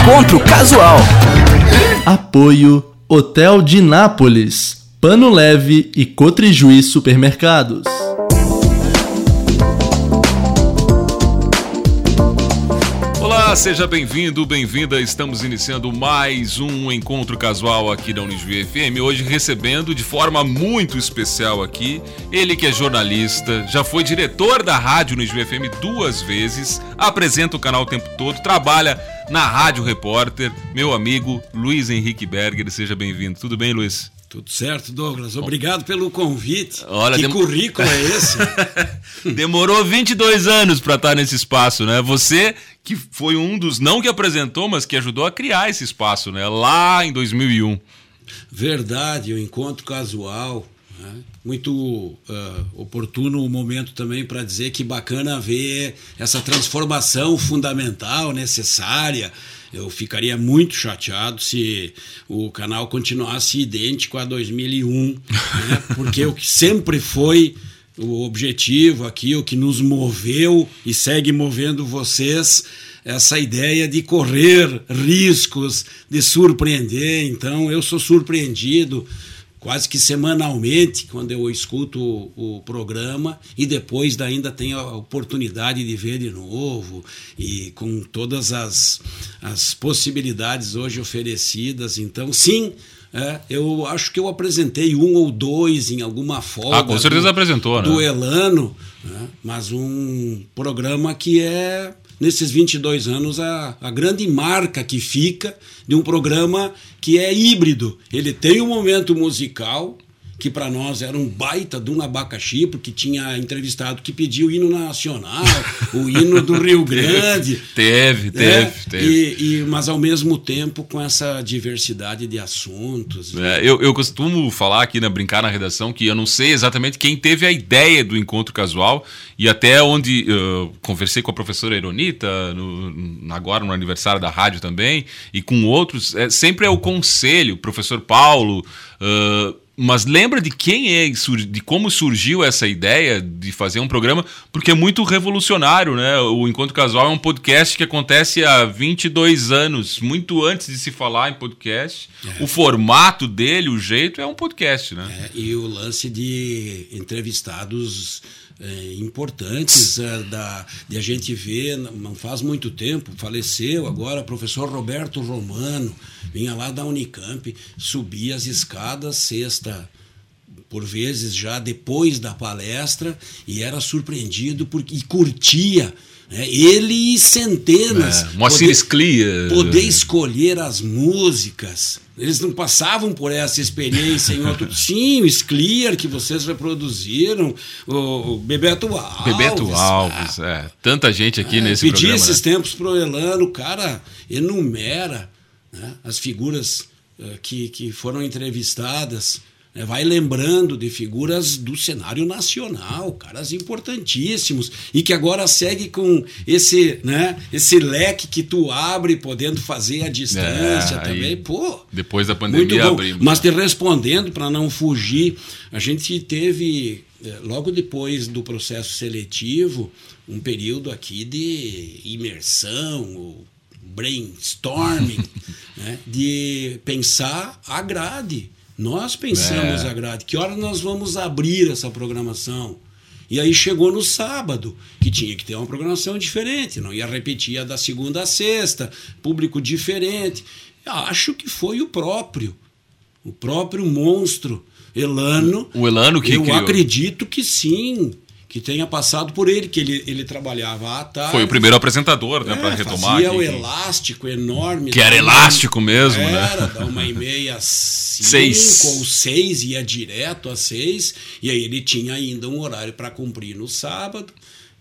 encontro casual. Apoio Hotel de Nápoles, Pano Leve e Cotrijuí Supermercados. Olá, seja bem-vindo, bem-vinda. Estamos iniciando mais um encontro casual aqui da Unijuí FM. Hoje recebendo de forma muito especial aqui ele que é jornalista, já foi diretor da rádio Unijuí FM duas vezes, apresenta o canal o tempo todo, trabalha na Rádio Repórter, meu amigo Luiz Henrique Berger. Seja bem-vindo. Tudo bem, Luiz? Tudo certo, Douglas. Obrigado pelo convite. Olha, que dem... currículo é esse? Demorou 22 anos para estar nesse espaço, né? Você que foi um dos não que apresentou, mas que ajudou a criar esse espaço, né? Lá em 2001. Verdade, o encontro casual. Né? Muito uh, oportuno o momento também para dizer que bacana ver essa transformação fundamental, necessária eu ficaria muito chateado se o canal continuasse idêntico a 2001, né? porque o que sempre foi o objetivo aqui, o que nos moveu e segue movendo vocês, essa ideia de correr riscos, de surpreender. Então, eu sou surpreendido quase que semanalmente quando eu escuto o, o, programa e depois ainda tenho a oportunidade de ver de novo e com todas as, as possibilidades hoje oferecidas. Então, sim, é, eu acho que eu apresentei um ou dois em alguma forma. Ah, com certeza do, apresentou, né? Do Elano, né? mas um programa que é nesses 22 anos, a, a grande marca que fica de um programa que é híbrido. Ele tem um momento musical, que para nós era um baita de um abacaxi, porque tinha entrevistado que pediu o hino nacional, o hino do Rio Grande. teve, teve, né? teve. E, e, mas ao mesmo tempo com essa diversidade de assuntos. É, eu, eu costumo falar aqui, né, brincar na redação, que eu não sei exatamente quem teve a ideia do encontro casual e até onde uh, conversei com a professora Ironita, no, agora no aniversário da rádio também, e com outros, é, sempre é o conselho, professor Paulo. Uh, mas lembra de quem é, de como surgiu essa ideia de fazer um programa, porque é muito revolucionário, né? O Encontro Casual é um podcast que acontece há 22 anos, muito antes de se falar em podcast. É. O formato dele, o jeito, é um podcast, né? É, e o lance de entrevistados é, importantes é, da, de a gente ver, não faz muito tempo, faleceu agora professor Roberto Romano, vinha lá da Unicamp, subia as escadas sexta por vezes já depois da palestra e era surpreendido porque e curtia né? ele e centenas é, Moacir Sclia poder escolher as músicas eles não passavam por essa experiência em outro. Sim, o Sclear que vocês reproduziram, o Bebeto Alves. Bebeto Alves, ah, é. Tanta gente aqui é, nesse pedi programa. Pedi esses né? tempos pro Elano, o cara enumera né, as figuras uh, que, que foram entrevistadas. Né, vai lembrando de figuras do cenário nacional, caras importantíssimos, e que agora segue com esse, né, esse leque que tu abre, podendo fazer a distância é, também. Pô, depois da pandemia abrimos. Mas te respondendo, para não fugir, a gente teve, eh, logo depois do processo seletivo, um período aqui de imersão, brainstorming, né, de pensar a grade nós pensamos é. a grade, que hora nós vamos abrir essa programação? E aí chegou no sábado, que tinha que ter uma programação diferente, não ia repetir a da segunda a sexta, público diferente. Acho que foi o próprio, o próprio monstro Elano. O Elano que Eu criou. acredito que sim que tenha passado por ele, que ele, ele trabalhava à tarde. Foi o primeiro apresentador, né, é, para retomar. Fazia aqui, o elástico enorme. Que era elástico mesmo, era, né? Era, da uma e meia cinco ou seis, ia direto às seis, e aí ele tinha ainda um horário para cumprir no sábado.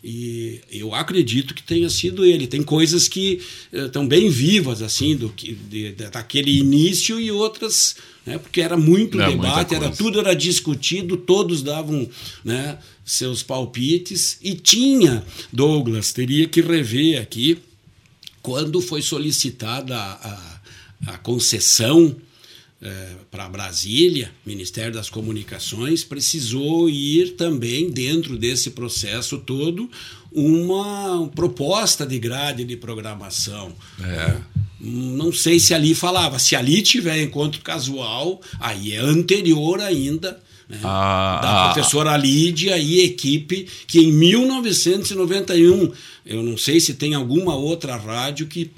E eu acredito que tenha sido ele. Tem coisas que estão eh, bem vivas, assim, do que, de, daquele início e outras, né, porque era muito debate, era tudo era discutido, todos davam né, seus palpites e tinha, Douglas, teria que rever aqui, quando foi solicitada a, a, a concessão é, para Brasília, Ministério das Comunicações, precisou ir também, dentro desse processo todo, uma proposta de grade de programação. É. Não sei se ali falava. Se ali tiver encontro casual, aí é anterior ainda. Né? Ah, da ah. professora Lídia e equipe, que em 1991, eu não sei se tem alguma outra rádio que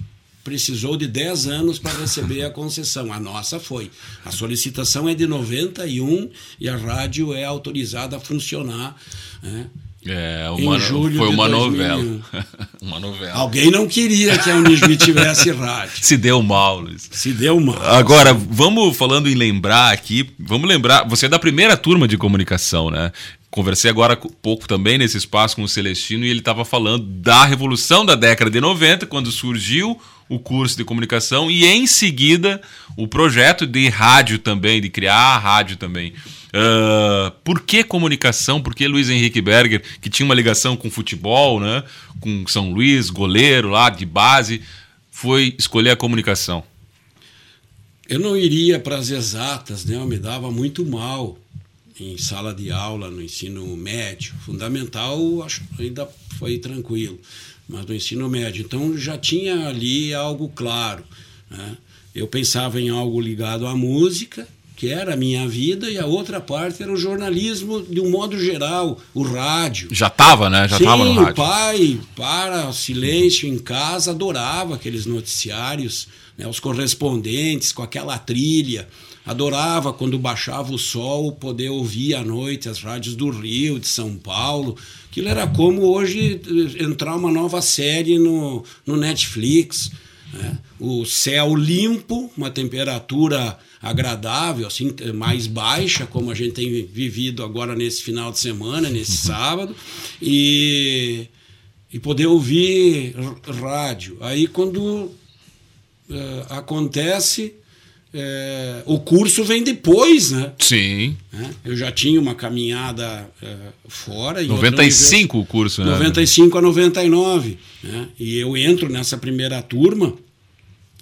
precisou de 10 anos para receber a concessão. A nossa foi. A solicitação é de 91 e a rádio é autorizada a funcionar. Né? É, Em uma, julho foi de uma 2001. novela. uma novela. Alguém não queria que a Unismi tivesse rádio. Se deu mal, Luiz. Se deu mal. Agora, vamos falando em lembrar aqui, vamos lembrar, você é da primeira turma de comunicação, né? Conversei agora pouco também nesse espaço com o Celestino e ele estava falando da revolução da década de 90, quando surgiu o curso de comunicação e em seguida o projeto de rádio também, de criar a rádio também. Ah, por que comunicação? Por que Luiz Henrique Berger, que tinha uma ligação com futebol, né? com São Luís, goleiro lá de base, foi escolher a comunicação? Eu não iria para as exatas, né? Eu me dava muito mal em sala de aula, no ensino médio. Fundamental, acho ainda foi tranquilo, mas no ensino médio. Então já tinha ali algo claro. Né? Eu pensava em algo ligado à música, que era a minha vida, e a outra parte era o jornalismo de um modo geral, o rádio. Já estava, né? Já estava no o rádio. pai, para silêncio em casa, adorava aqueles noticiários, né, os correspondentes com aquela trilha. Adorava quando baixava o sol poder ouvir à noite as rádios do Rio, de São Paulo. Aquilo era como hoje eh, entrar uma nova série no, no Netflix. né? O céu limpo, uma temperatura agradável, assim, mais baixa, como a gente tem vivido agora nesse final de semana, nesse sábado, e, e poder ouvir rádio. Aí quando eh, acontece, eh, o curso vem depois, né? Sim. né? Eu já tinha uma caminhada eh, fora. em outra 95 o curso, né? 95 a 99. Né? E eu entro nessa primeira turma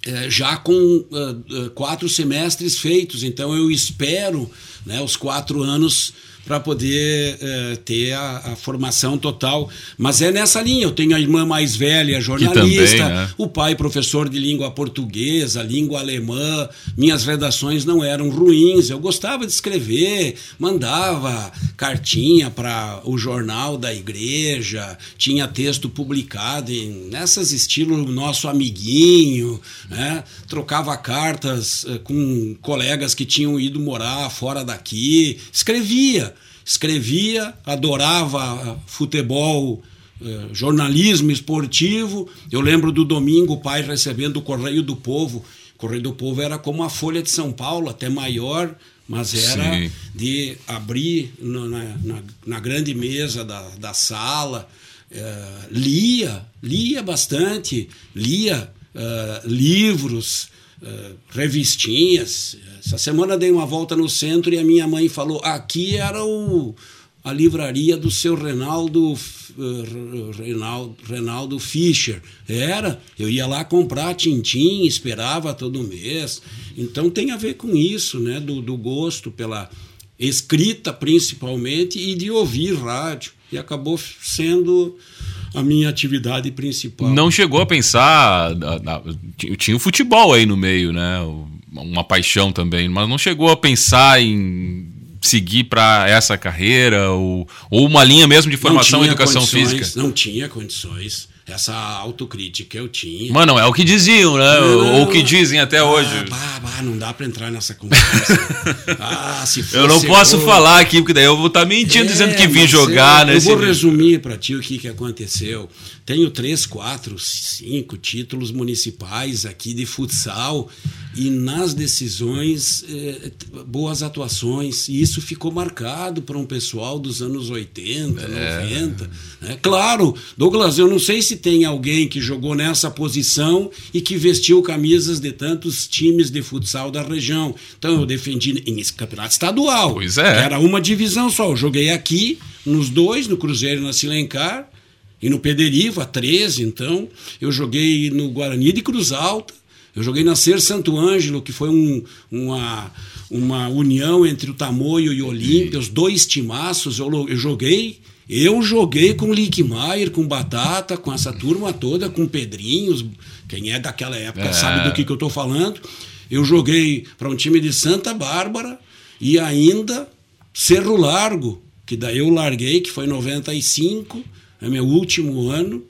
eh, já com eh, quatro semestres feitos. Então eu espero né, os quatro anos para poder eh, ter a, a formação total. Mas é nessa linha. Eu tenho a irmã mais velha, jornalista, também, né? o pai professor de língua portuguesa, língua alemã. Minhas redações não eram ruins. Eu gostava de escrever, mandava cartinha para o jornal da igreja, tinha texto publicado em, nessas estilo nosso amiguinho, né? trocava cartas eh, com colegas que tinham ido morar fora daqui, escrevia, escrevia, adorava futebol eh, jornalismo esportivo. Eu lembro do domingo o pai recebendo o Correio do Povo. O Correio do Povo era como a Folha de São Paulo, até maior, mas era Sim. de abrir no- na, na, na grande mesa da, da sala. eh, lia, lia bastante, lia eh, livros, eh, revistinhas. Essa semana dei uma volta no centro e a minha mãe falou: aqui era o, a livraria do seu Reinaldo, eh, Reinaldo, Reinaldo Fischer. Era, eu ia lá comprar tintim, esperava todo mês. Então tem a ver com isso, né? Do, do gosto pela escrita principalmente e de ouvir rádio. E acabou sendo a minha atividade principal. Não chegou a pensar. tinha o futebol aí no meio, né? Uma paixão também, mas não chegou a pensar em seguir para essa carreira ou, ou uma linha mesmo de formação em educação física. Não tinha condições. Essa autocrítica eu tinha. Mas não é o que diziam, né? Não, ou o que dizem até ah, hoje. Bah, bah, não dá para entrar nessa conversa. ah, se Eu não posso falar aqui, porque daí eu vou estar mentindo É, dizendo que vim jogar, eu, né? Eu vou resumir para ti o que, que aconteceu. Tenho três, quatro, cinco títulos municipais aqui de futsal e nas decisões eh, t- boas atuações. E isso ficou marcado para um pessoal dos anos 80, É. 90. né? Claro, Douglas, eu não sei se tem alguém que jogou nessa posição e que vestiu camisas de tantos times de futsal da região. Então eu defendi em campeonato estadual. Pois é. era uma divisão só. Eu joguei aqui, nos dois, no Cruzeiro e na Silencar, e no Pederiva, 13, então. Eu joguei no Guarani de Cruz Alta, eu joguei na Ser Santo Ângelo, que foi um- uma, uma união entre o Tamoio e o Olímpia, os dois timaços, eu, eu joguei Eu joguei com Lickmaier, com Batata, com essa turma toda, com Pedrinhos. Quem é daquela época É. sabe do que, que eu estou falando. Eu joguei para um time de Santa Bárbara e ainda Cerro Largo, que daí eu larguei, que foi em 95, é meu último ano,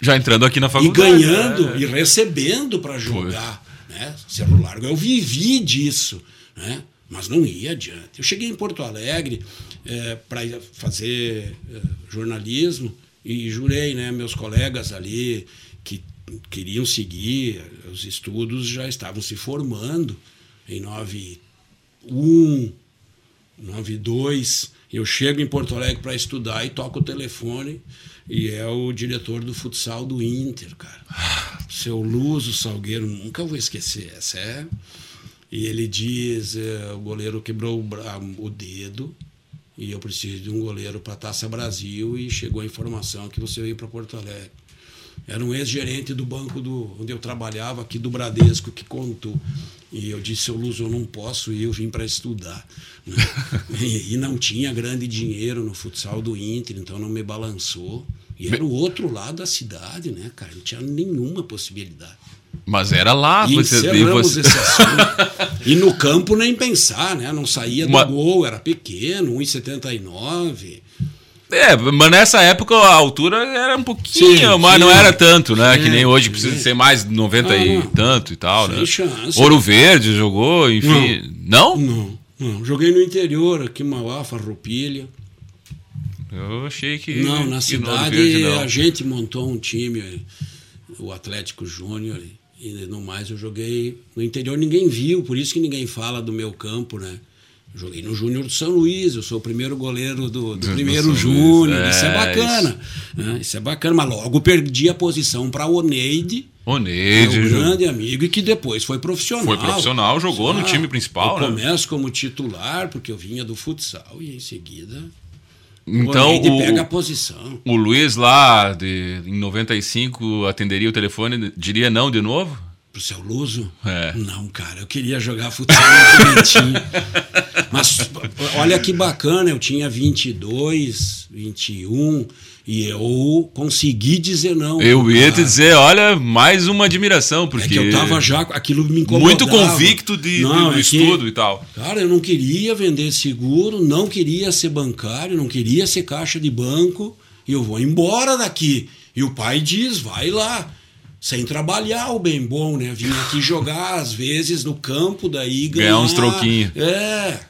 Já entrando aqui na e faculdade. ganhando né? e recebendo para jogar. Né? Cerro Largo, eu vivi disso, né? mas não ia adiante. Eu cheguei em Porto Alegre para fazer eh, jornalismo e jurei, né, meus colegas ali que queriam seguir os estudos já estavam se formando em 91, 92. Eu chego em Porto Alegre para estudar e toco o telefone e é o diretor do futsal do Inter, cara. Seu Luso Salgueiro, nunca vou esquecer. Essa é. E ele diz: é, o goleiro quebrou o, o dedo e eu preciso de um goleiro para Taça Brasil e chegou a informação que você veio para Porto Alegre. Era um ex-gerente do banco do, onde eu trabalhava, aqui do Bradesco, que contou. E eu disse, seu Luz, eu não posso ir, eu vim para estudar. né? e, e não tinha grande dinheiro no futsal do Inter, então não me balançou. E era o outro lado da cidade, né, cara? Não tinha nenhuma possibilidade. Mas era lá. E você, e você- esse assunto. E no campo nem pensar, né? Não saía do Uma- gol, era pequeno, 1,79. É, mas nessa época a altura era um pouquinho, Sim, mas sim. não era tanto, né? É, que nem hoje sim. precisa ser mais de 90 Ah, e não. tanto e tal, né? chance. Ouro Verde jogou, enfim. Não? Não, não. Joguei no interior, aqui em Mauá, Farroupilha. Eu achei que. Não, na que cidade Verde, não. a gente montou um time, o Atlético Júnior, e no mais eu joguei no interior, ninguém viu, por isso que ninguém fala do meu campo, né? Joguei no Júnior do São Luís, eu sou o primeiro goleiro do, do primeiro Júnior, é, isso é bacana. né? Isso é bacana, mas logo perdi a posição para o Oneide, Oneide meu jogou. grande amigo, e que depois foi profissional. Foi profissional, jogou no time principal, Eu né? começo como titular, porque eu vinha do futsal, e em seguida Então, Oneide o, pega a posição. o Luiz lá, de, em 95, atenderia o telefone, diria não de novo? Pro seu Luso? É. Não, cara, eu queria jogar futsal no. Mas olha que bacana, eu tinha 22, 21 e eu consegui dizer não. Eu ia te cara. dizer, olha, mais uma admiração, porque. É que eu tava já, aquilo me incomodava. Muito convicto de, Não, do é que- estudo e tal. Cara, eu não queria vender seguro, não queria ser bancário, não queria ser caixa de banco, e eu vou embora daqui. E o pai diz, vai lá, sem trabalhar o bem bom, né? Vim aqui jogar, às vezes, no campo, daí ganhar... Ganhar uns troquinhos. É,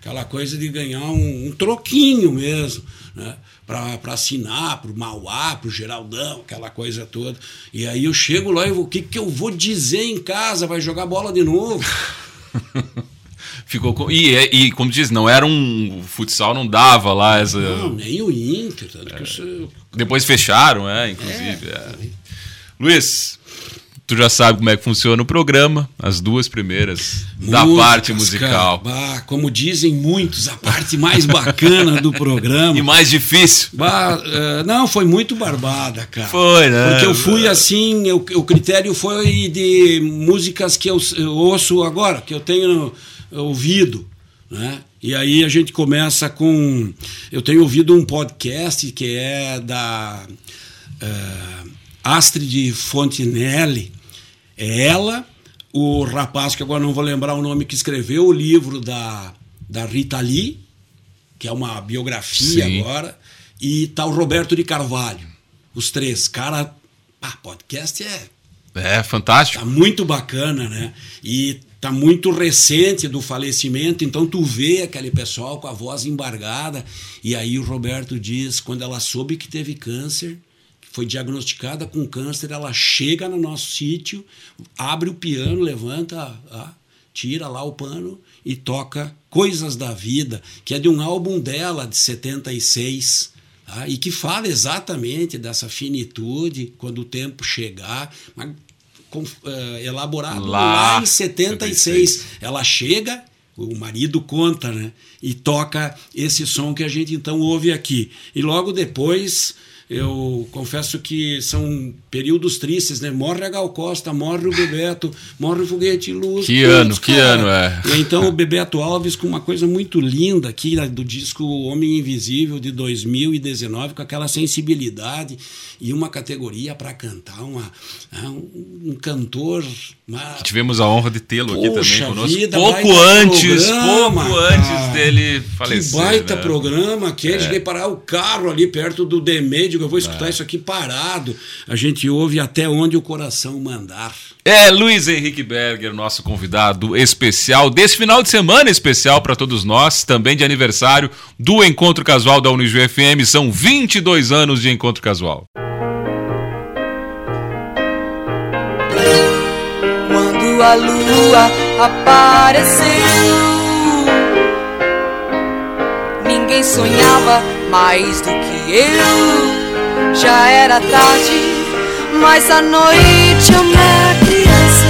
aquela coisa de ganhar um, um troquinho mesmo, né? Para assinar pro Mauá, pro Geraldão, aquela coisa toda. E aí eu chego lá e vou, o que, que eu vou dizer em casa? Vai jogar bola de novo? Ficou com... e, é- e, como diz, não era um. O futsal não dava lá essa. Não, nem o Inter. Sou- Depois fecharam, é, inclusive. é. Luiz, tu já sabe como é que funciona o programa, as duas primeiras da parte musical. Bah, como dizem muitos, a parte mais bacana do programa. E mais difícil. Bah, eh, não, foi muito barbada, cara. Foi, né? Porque eu fui assim, eu- o critério foi de músicas que eu, eu ouço agora, que eu tenho ouvido, né? E aí a gente começa com. Eu tenho ouvido um podcast que é da eh, Astrid Fontinelli. É ela, o rapaz que agora não vou lembrar o nome, que escreveu o livro da, da Rita Lee, que é uma biografia Sim. agora, e tá o Roberto de Carvalho. Os três. Cara, ah, podcast é É, fantástico. tá muito bacana, né? E tá muito recente do falecimento, então tu vê aquele pessoal com a voz embargada. E aí o Roberto diz, quando ela soube que teve câncer, foi diagnosticada com câncer, ela chega no nosso sítio, abre o piano, levanta, ah, tira lá o pano e toca Coisas da Vida, que é de um álbum dela de 76. tá? e que fala exatamente dessa finitude quando o tempo chegar, mas com- eh, elaborado Lá, lá, em 76. Ela chega, o marido conta, né? E toca esse som que a gente então ouve aqui. E logo depois eu confesso que são períodos tristes, né? Morre a Gal Costa, morre o Bebeto, morre o Foguete Luz. Que ano, que ano, é. E então o Bebeto Alves com uma coisa muito linda aqui né, do disco Homem Invisível de 2019, com aquela sensibilidade e uma categoria para cantar, uma, né, um, um cantor. Uma... Tivemos a honra de tê-lo aqui também conosco. Vida, pouco antes, programa, pouco antes dele falecer. Que baita né? programa que é. Cheguei parar o carro ali perto do Demédio, eu vou escutar é. isso aqui parado. A gente ouve até onde o coração mandar. É Luiz Henrique Berger, nosso convidado especial desse final de semana especial para todos nós, também de aniversário do Encontro Casual da Unijuí FM. São 22 anos de Encontro Casual. A lua apareceu, ninguém sonhava mais do que eu. Já era tarde mas à noite uma criança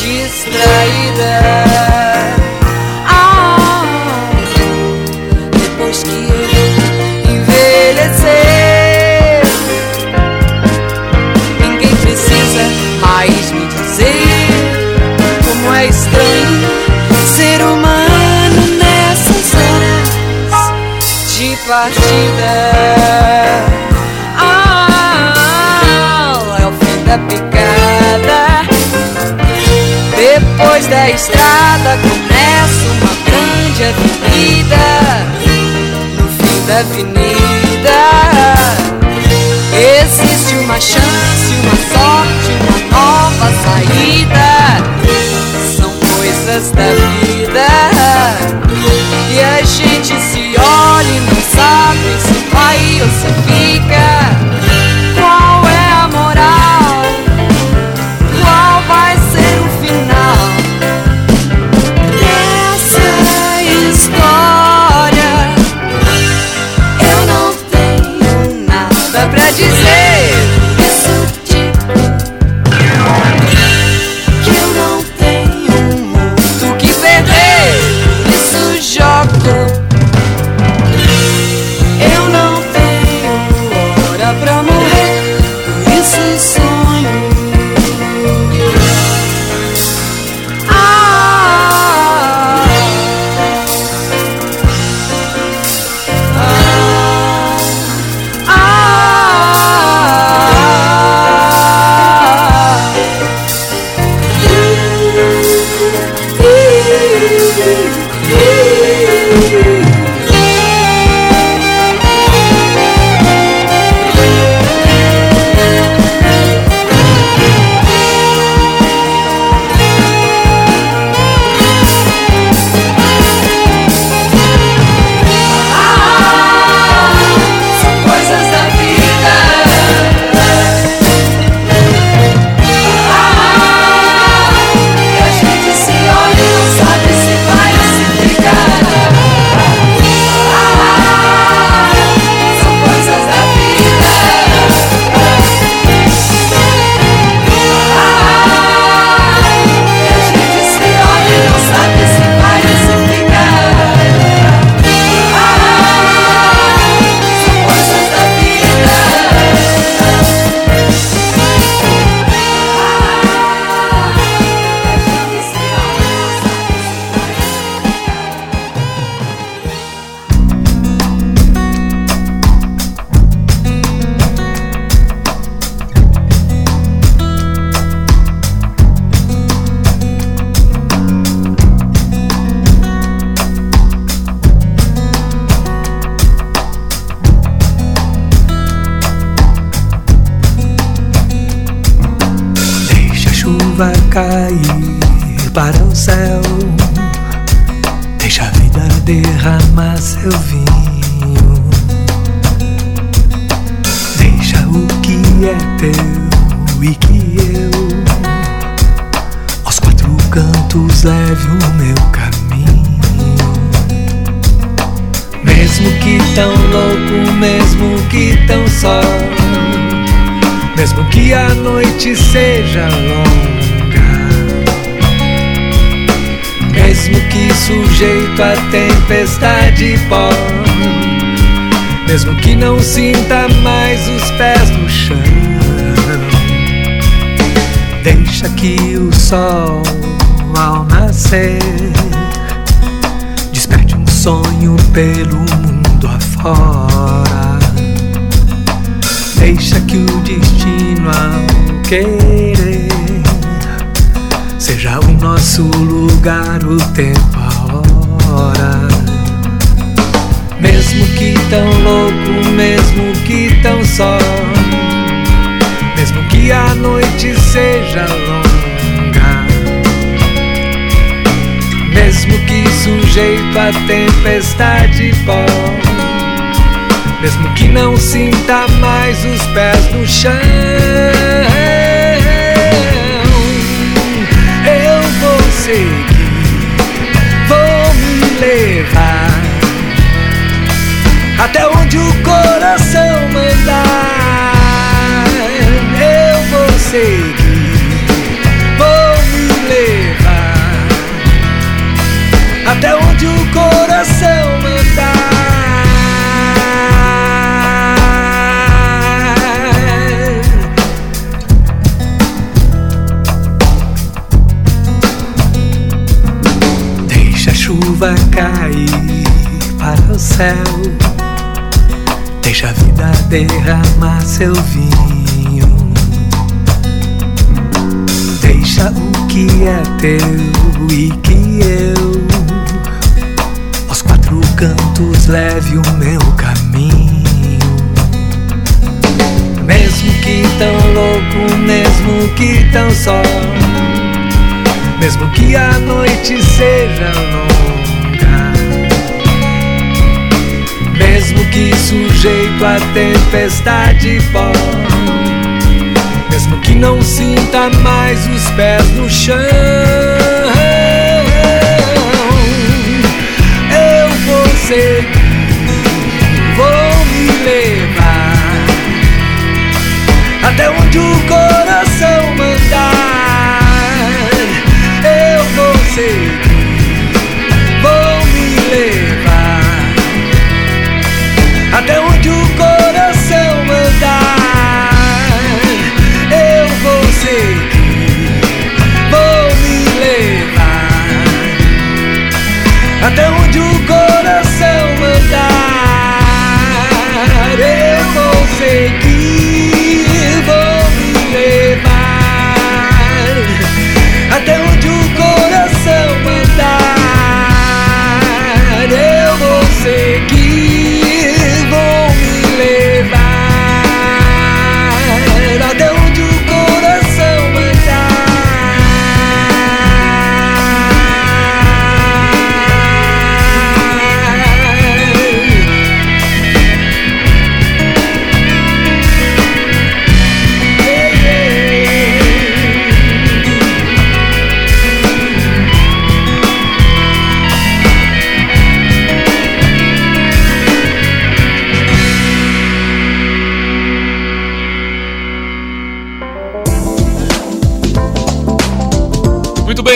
distraída. Partida. picada. Depois da estrada começa uma grande avenida. No fim da avenida existe uma chance, uma sorte, uma nova saída. São coisas da vida. E a gente se olha e sabe se vai ou se fica. Sol ao nascer desperte um sonho pelo mundo afora. Deixa que o destino ao querer seja o nosso lugar, o tempo, a hora. Mesmo que tão louco, mesmo que tão só, mesmo que a noite seja a tempestade pó, mesmo que não sinta mais os pés no chão, eu vou seguir, derramar seu vinho. Deixa o que é teu e que eu, aos quatro cantos, leve o meu caminho. Mesmo que tão louco, mesmo que tão só, mesmo que a noite seja longa. Mesmo que sujeito a tempestade pó Mesmo que não sinta mais os pés no chão Eu vou seguir, vou me levar Até onde o coração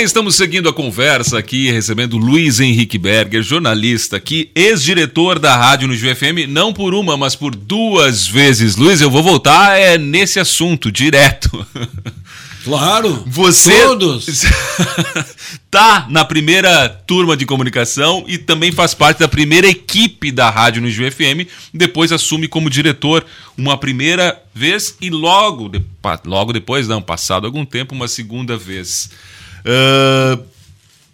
estamos seguindo a conversa aqui, recebendo Luiz Henrique Berger, jornalista aqui, ex-diretor da rádio no GFM, não por uma, mas por duas vezes. Luiz, eu vou voltar é, nesse assunto, direto. Claro, Você todos. tá na primeira turma de comunicação e também faz parte da primeira equipe da rádio no GFM. Depois assume como diretor uma primeira vez e logo, logo depois, não, passado algum tempo, uma segunda vez. Ah,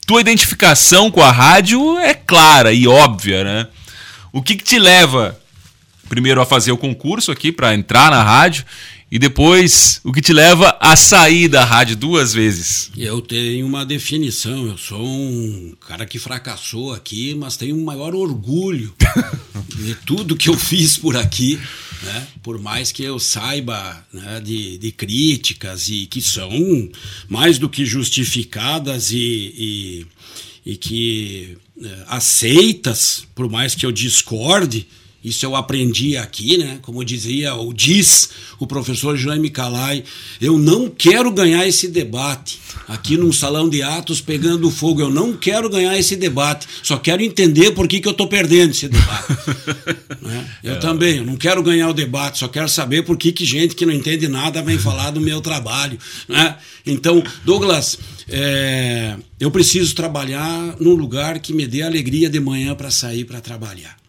tua identificação com a rádio é clara e óbvia, né? O que, que te leva primeiro a fazer o concurso aqui para entrar na rádio e depois o que te leva a sair da rádio duas vezes? Eu tenho uma definição. Eu sou um cara que fracassou aqui, mas tenho um maior orgulho de tudo que eu fiz por aqui. Né? Por mais que eu saiba né, de, de críticas e que são mais do que justificadas e, e, e que eh, aceitas, por mais que eu discorde, Isso eu aprendi aqui, né? Como dizia ou diz o professor Jaime Calai, eu não quero ganhar esse debate aqui num salão de atos pegando fogo. Eu não quero ganhar esse debate. Só quero entender por que, que eu estou perdendo esse debate. né? Eu é. também, eu não quero ganhar o debate, só quero saber por que, que gente que não entende nada vem falar do meu trabalho. Né? Então, Douglas, é, eu preciso trabalhar num lugar que me dê alegria de manhã para sair para trabalhar.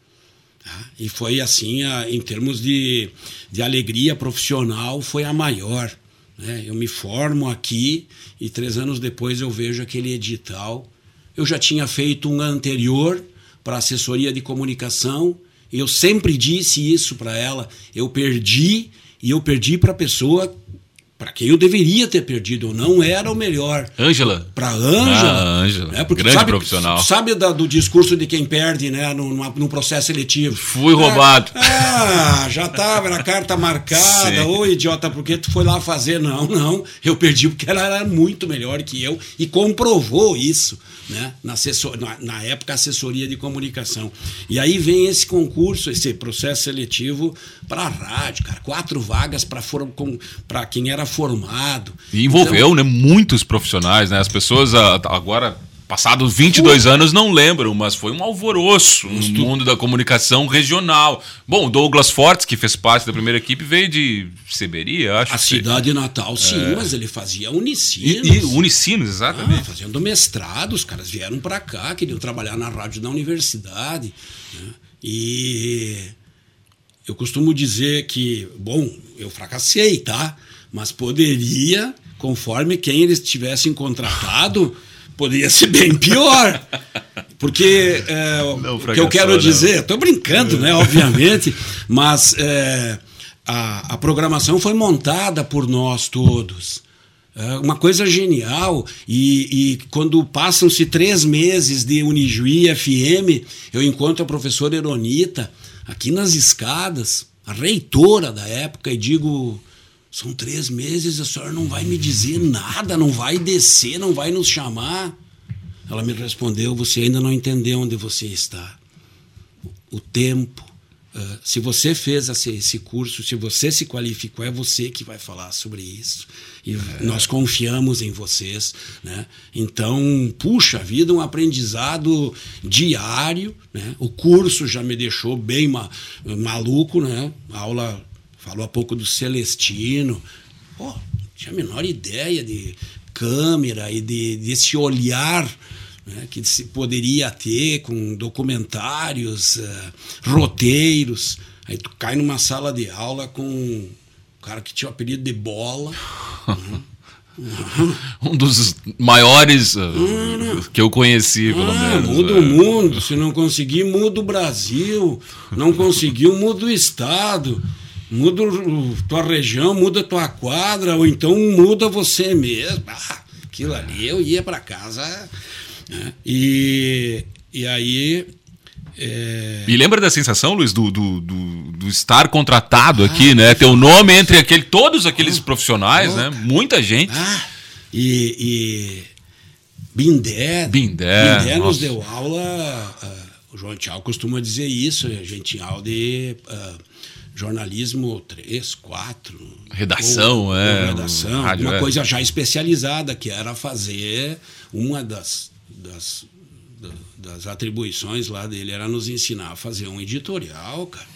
E foi assim, a, em termos de, de alegria profissional, foi a maior. Né? Eu me formo aqui e três anos depois eu vejo aquele edital. Eu já tinha feito um anterior para assessoria de comunicação e eu sempre disse isso para ela. Eu perdi e eu perdi para a pessoa para quem eu deveria ter perdido, eu não era o melhor. Ângela? Para Ângela. Ah, Ângela. Né? Porque Grande sabe, profissional. Sabe da, do discurso de quem perde, né, no, no processo seletivo? Fui roubado. Ah, já estava na carta marcada. Ô, idiota, por que tu foi lá fazer? Não, não. Eu perdi porque ela era muito melhor que eu e comprovou isso né? na, assessor, na, na, época assessoria de comunicação. E aí vem esse concurso, esse processo seletivo para a rádio, cara, quatro vagas para quem era formado. E envolveu então, né, muitos profissionais, né? As pessoas agora Passados 22 anos não lembram, mas foi um alvoroço no mundo da comunicação regional. Bom, Douglas Fortes, que fez parte da primeira equipe, veio de Seberia, acho. A cidade natal, sim, é. mas ele fazia Unicinos. E, e Unicinos, exatamente. Ah, fazendo mestrado, os caras vieram para cá, queriam trabalhar na rádio da universidade. Né? E eu costumo dizer que, bom, eu fracassei, tá? Mas poderia, conforme quem eles tivessem contratado poderia ser bem pior. Porque é, o que eu quero dizer, estou brincando, né, obviamente, mas é, a, a programação foi montada por nós todos. É uma coisa genial. E, e quando passam-se três meses de Unijuí FM, eu encontro a professora Eronita aqui nas escadas, a reitora da época, e digo: são três meses, a senhora não vai me dizer nada, não vai descer, não vai nos chamar. Ela me respondeu: Você ainda não entendeu onde você está. O tempo. Uh, se você fez esse curso, se você se qualificou, é você que vai falar sobre isso. E é. nós confiamos em vocês. Né? Então, puxa vida, um aprendizado diário. Né? O curso já me deixou bem ma maluco. Né? A aula Falou há pouco do Celestino. Pô, tinha a menor ideia de câmera e de, desse olhar né, que se poderia ter com documentários, uh, roteiros. Aí tu cai numa sala de aula com um cara que tinha o apelido de bola. Uhum. um dos maiores uh, que eu conheci, pelo ah, menos. Muda o é. mundo. Se não conseguir, muda o Brasil. Não conseguiu, muda o Estado muda tua região, muda tua quadra, ou então muda você mesmo. Ah, aquilo ali eu ia para casa. Né? E, e aí. É... E lembra da sensação, Luiz, do, do, do, do estar contratado ah, aqui, né? Teu nome entre aquele, todos aqueles ah, profissionais, né? Muita gente. Ah, e, e Bindé. Bindé. Bindé nos deu aula. Uh, o João Tchau costuma dizer isso, a gente aula de. Uh, jornalismo 3, 4. Redação, ou, é. Ou redação, rádio, uma é. coisa já especializada, que era fazer uma das, das, das atribuições lá dele, era nos ensinar a fazer um editorial, cara.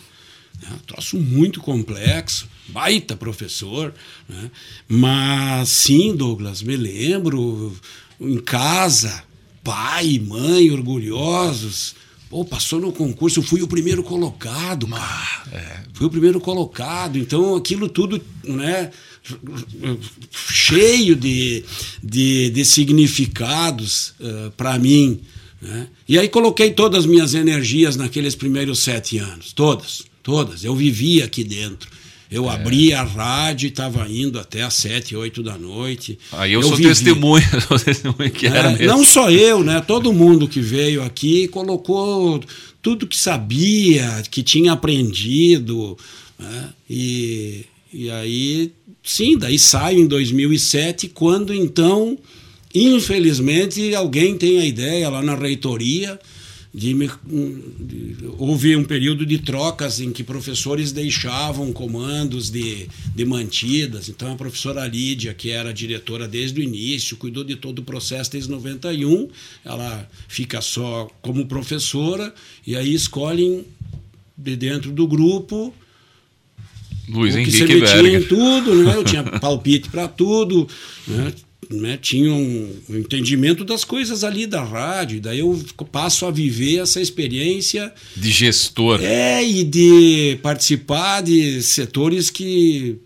Né? Troço muito complexo, baita professor. Né? Mas sim, Douglas, me lembro em casa, pai e mãe orgulhosos Pô, passou no concurso, eu fui o primeiro colocado, cara. Ah, é. Fui o primeiro colocado. Então, aquilo tudo, né? Cheio de, de, de significados uh, eh, para mim. Né? E aí coloquei todas as minhas energias naqueles primeiros sete anos. Todas, todas. Eu vivia aqui dentro. Eu é. abri a rádio e estava indo até às sete, oito da noite. Aí eu, eu sou vivi. testemunha, sou testemunha que é, era mesmo. Não só eu, né? Todo mundo que veio aqui colocou tudo que sabia, que tinha aprendido. Né? E, e aí, sim, daí saio em 2007, quando então, infelizmente, alguém tem a ideia lá na reitoria de, de, houve um período de trocas em que professores deixavam comandos de, de mantidas. Então a professora Lídia, que era diretora desde o início, cuidou de todo o processo desde 91, ela fica só como professora e aí escolhem de dentro do grupo Luiz o que Henrique você metia Berger. em tudo, né? Eu tinha palpite para tudo, né? Né? Tinha um entendimento das coisas ali da rádio. Daí eu passo a viver essa experiência De gestor. é e de participar de setores que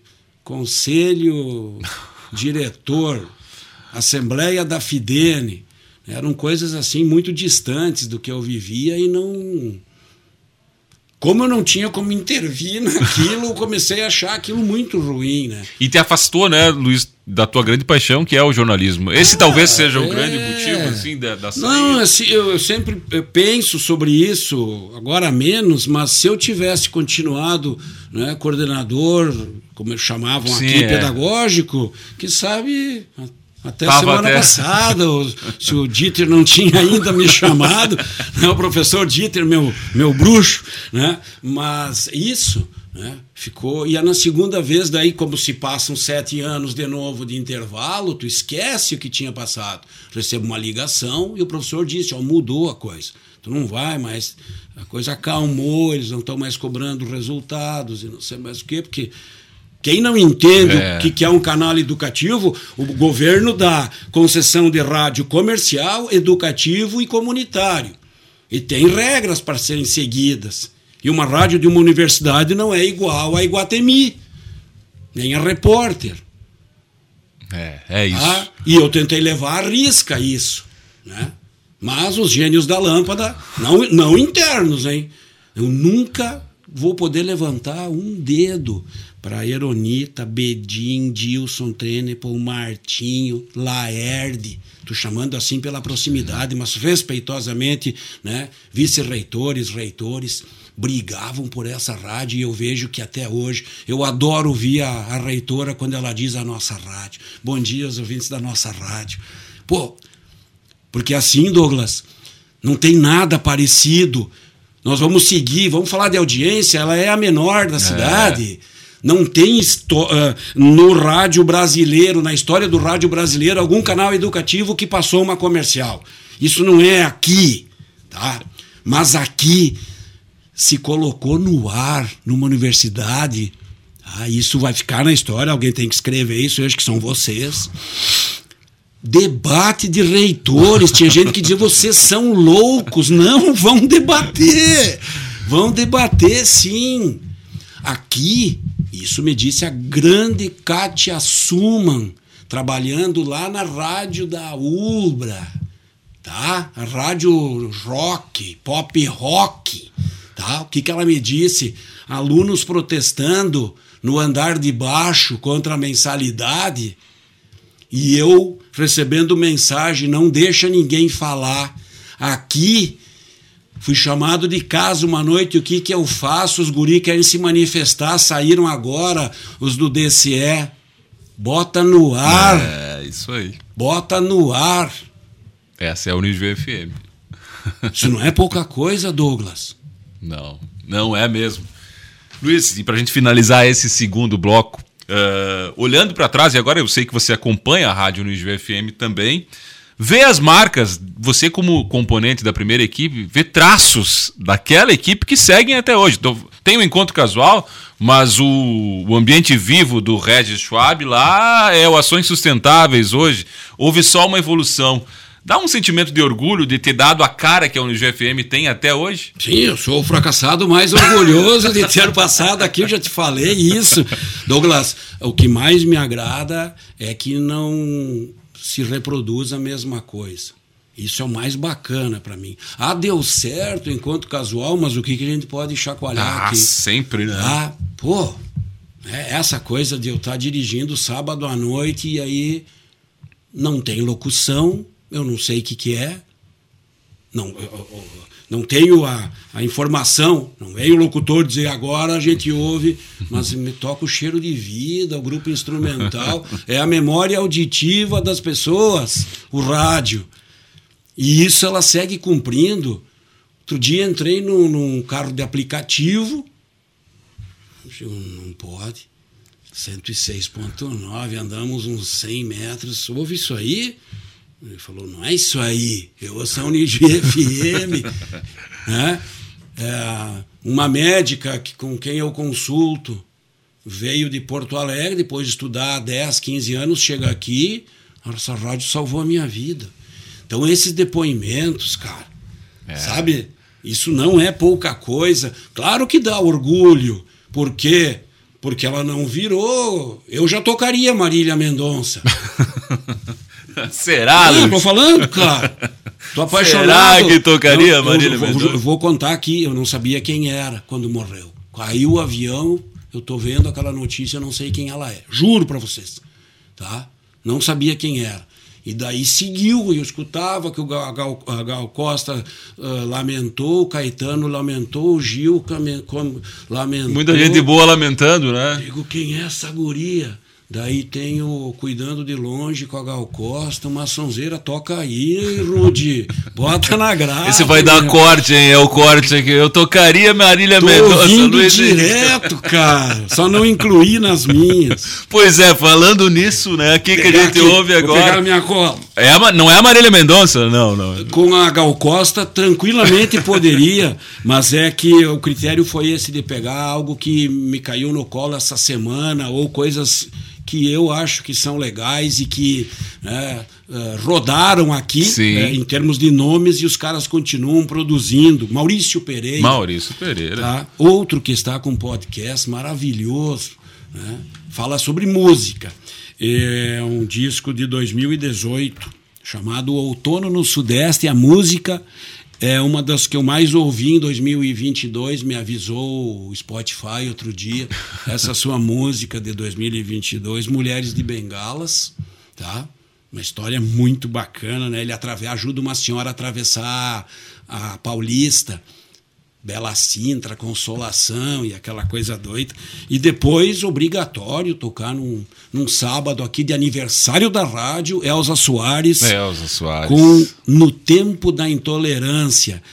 conselho, diretor, assembleia da Fidene eram coisas assim muito distantes do que eu vivia e não como eu não tinha como intervir naquilo, eu comecei a achar aquilo muito ruim, né? E te afastou, né, Luiz, da tua grande paixão, que é o jornalismo. Esse talvez seja o é. grande motivo, assim, da, da saída. Não, assim, eu, eu sempre eu penso sobre isso, agora menos, mas se eu tivesse continuado né, coordenador, como eles chamavam Sim, aqui, é. pedagógico, que sabe. Até Tava semana até- passada, o- se o Dieter não tinha ainda me chamado, né, o professor Dieter, meu, meu bruxo, né? mas isso né, ficou. E é na segunda vez, daí, como se passam sete anos de novo de intervalo, tu esquece o que tinha passado. Recebo uma ligação e o professor disse: ó, mudou a coisa. Tu não vai mais, a coisa acalmou, eles não estão mais cobrando resultados e não sei mais o quê, porque. Quem não entende É. o que, que é um canal educativo, o governo dá concessão de rádio comercial, educativo e comunitário. E tem regras para serem seguidas. E uma rádio de uma universidade não é igual a Iguatemi, nem a repórter. É, é isso. tá? E eu tentei levar à risca isso. Né? Mas os gênios da lâmpada, não, não internos, hein? Eu nunca vou poder levantar um dedo para Eronita, Bedim, Dilson, Trenepol, Martinho, Laerde. Estou chamando assim pela proximidade, mas respeitosamente, né? Vice-reitores, reitores brigavam por essa rádio e eu vejo que até hoje eu adoro ouvir a, a reitora quando ela diz a nossa rádio. Bom dia aos ouvintes da nossa rádio. Pô, porque assim, Douglas, não tem nada parecido. Nós vamos seguir, vamos falar de audiência, ela é a menor da cidade. Não tem ah, no rádio brasileiro, na história do rádio brasileiro, algum canal educativo que passou uma comercial. Isso não é aqui, tá? Mas aqui se colocou no ar numa universidade. Ah, isso vai ficar na história, alguém tem que escrever isso, eu acho que são vocês. Debate de reitores. Tinha gente que dizia: vocês são loucos. Não, vão debater. Vão debater, sim. Aqui, isso me disse a grande Kátia Suman, trabalhando lá na rádio da Ubra, tá? A rádio rock, pop rock, tá? O que, que ela me disse? Alunos protestando no andar de baixo contra a mensalidade e eu recebendo mensagem, não deixa ninguém falar. Aqui fui chamado de casa uma noite, o que que eu faço? Os guri querem se manifestar, saíram agora os do DCE. Bota no ar, É, isso aí. bota no ar. Essa é a Unijo FM. Isso não é pouca coisa, Douglas. Não, não é mesmo. Luiz, e para a gente finalizar esse segundo bloco, eh, olhando para trás, e agora eu sei que você acompanha a Rádio Unijo FM também, vê as marcas, você como componente da primeira equipe, vê traços daquela equipe que seguem até hoje. Então, tem um encontro casual, mas o, o ambiente vivo do Regis Schwab lá é o Ações Sustentáveis hoje. Houve só uma evolução. Dá um sentimento de orgulho de ter dado a cara que a Unijo FM tem até hoje? Sim, eu sou o fracassado mais orgulhoso de ter passado aqui, eu já te falei isso. Douglas, o que mais me agrada é que não se reproduz a mesma coisa. Isso é o mais bacana para mim. Ah, deu certo enquanto casual, mas o que, que a gente pode chacoalhar Ah, aqui? sempre, né? Ah, pô, é essa coisa de eu estar dirigindo sábado à noite e aí não tem locução, eu não sei o que, que é. Não, eu- eu- não tenho a, a informação, não veio o locutor dizer agora a gente ouve, mas me toca o cheiro de vida, o grupo instrumental, é a memória auditiva das pessoas, o rádio. E isso ela segue cumprindo Outro dia entrei num, num carro de aplicativo. Eu, Não pode. 106.9, andamos uns 100 metros. Ouve isso aí? Ele falou, não é isso aí. Eu ouço a Unigi FM. né? É, uma médica que, com quem eu consulto veio de Porto Alegre, depois de estudar 10, 15 anos, chega aqui. Essa rádio salvou a minha vida. Então, esses depoimentos, cara, sabe? Isso não é pouca coisa. Claro que dá orgulho. Por quê? Porque ela não virou. Eu já tocaria Marília Mendonça. Será, Não, Luiz? tô falando, cara. Tô apaixonado. Será que tocaria eu- Marília eu, Mendonça? eu vou contar aqui, eu não sabia quem era quando morreu. Caiu o avião, eu tô vendo aquela notícia, eu não sei quem ela é. Juro para vocês. Tá? Não sabia quem era. E daí seguiu, eu escutava que o Gal, Gal- a Gal Costa ah, lamentou, o Caetano lamentou, o Gil lamentou. Muita gente boa lamentando, né? Digo, quem é essa guria? Daí tenho Cuidando de Longe com a Gal Costa, uma sonzeira, toca aí, Rude. Bota na grade. Esse vai dar meu. corte, hein? É o corte aqui. Eu tocaria Marília Tô Mendonça, Luiz direto, cara. Só não incluí nas minhas. Pois é, falando nisso, né? O que, que a gente aqui, ouve vou pegar agora? minha cola. É a não é a Marília Mendonça? Não, não. Com a Gal Costa, tranquilamente poderia, mas é que o critério foi esse de pegar algo que me caiu no colo essa semana, ou coisas que eu acho que são legais e que né, eh, rodaram aqui né, em termos de nomes e os caras continuam produzindo. Maurício Pereira. Maurício Pereira. Tá? Outro que está com um podcast maravilhoso, né? fala sobre música. É um disco de 2018 chamado Outono no Sudeste. A música é uma das que eu mais ouvi em 2022. Me avisou o Spotify outro dia. Essa sua música de 2022, Mulheres de Bengalas, tá? Uma história muito bacana, né? Ele ajuda uma senhora a atravessar a Paulista. Bela Sintra, Consolação e aquela coisa doida. E depois, obrigatório, tocar num, num sábado aqui de aniversário da rádio, Elza Soares, Elza Soares. com No Tempo da Intolerância,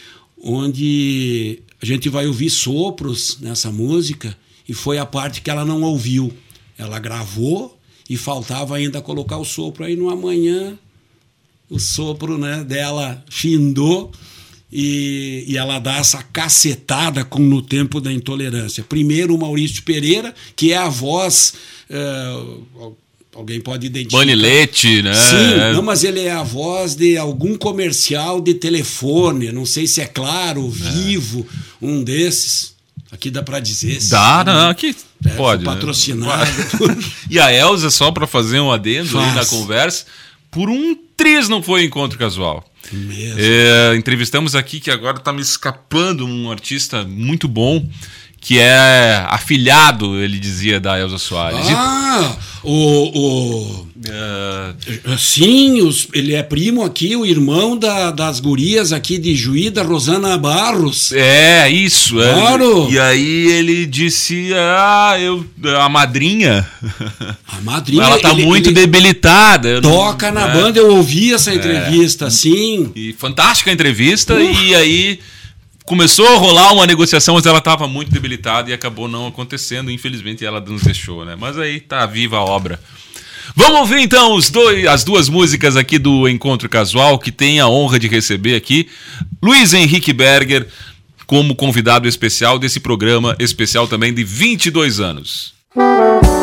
onde a gente vai ouvir sopros nessa música, e foi a parte que ela não ouviu. Ela gravou e faltava ainda colocar o sopro aí no amanhã o sopro né, dela findou e, e ela dá essa cacetada com no tempo da intolerância. Primeiro o Maurício Pereira, que é a voz. eh, alguém pode identificar. Banilete, né? Sim, É. não, mas ele é a voz de algum comercial de telefone, não sei se é claro, vivo, um desses. Aqui dá para dizer. Dá, não, aqui É, pode. né? patrocinado. E a Elza, só pra fazer um adendo aí na Faz. conversa, por um triz não foi encontro casual. Mesmo. É, entrevistamos aqui, que agora tá me escapando, um artista muito bom, que é afilhado, ele dizia, da Elza Soares. E- Ah, o, o É, Sim, os- ele é primo aqui, o irmão da- das gurias aqui de Juí, da Rosana Barros. É, isso. é. Claro. E aí ele disse, ah, eu, a madrinha, A madrinha. ela tá ele- muito ele debilitada. eu não- Toca na é. banda, eu ouvi essa entrevista, sim. E fantástica a entrevista, e aí começou a rolar uma negociação, mas ela estava muito debilitada e acabou não acontecendo. Infelizmente ela nos deixou, né? Mas aí tá viva a obra. Vamos ouvir então dois, as duas músicas aqui do Encontro Casual, que tem a honra de receber aqui Luiz Henrique Berger como convidado especial desse programa especial também de 22 anos. Toque,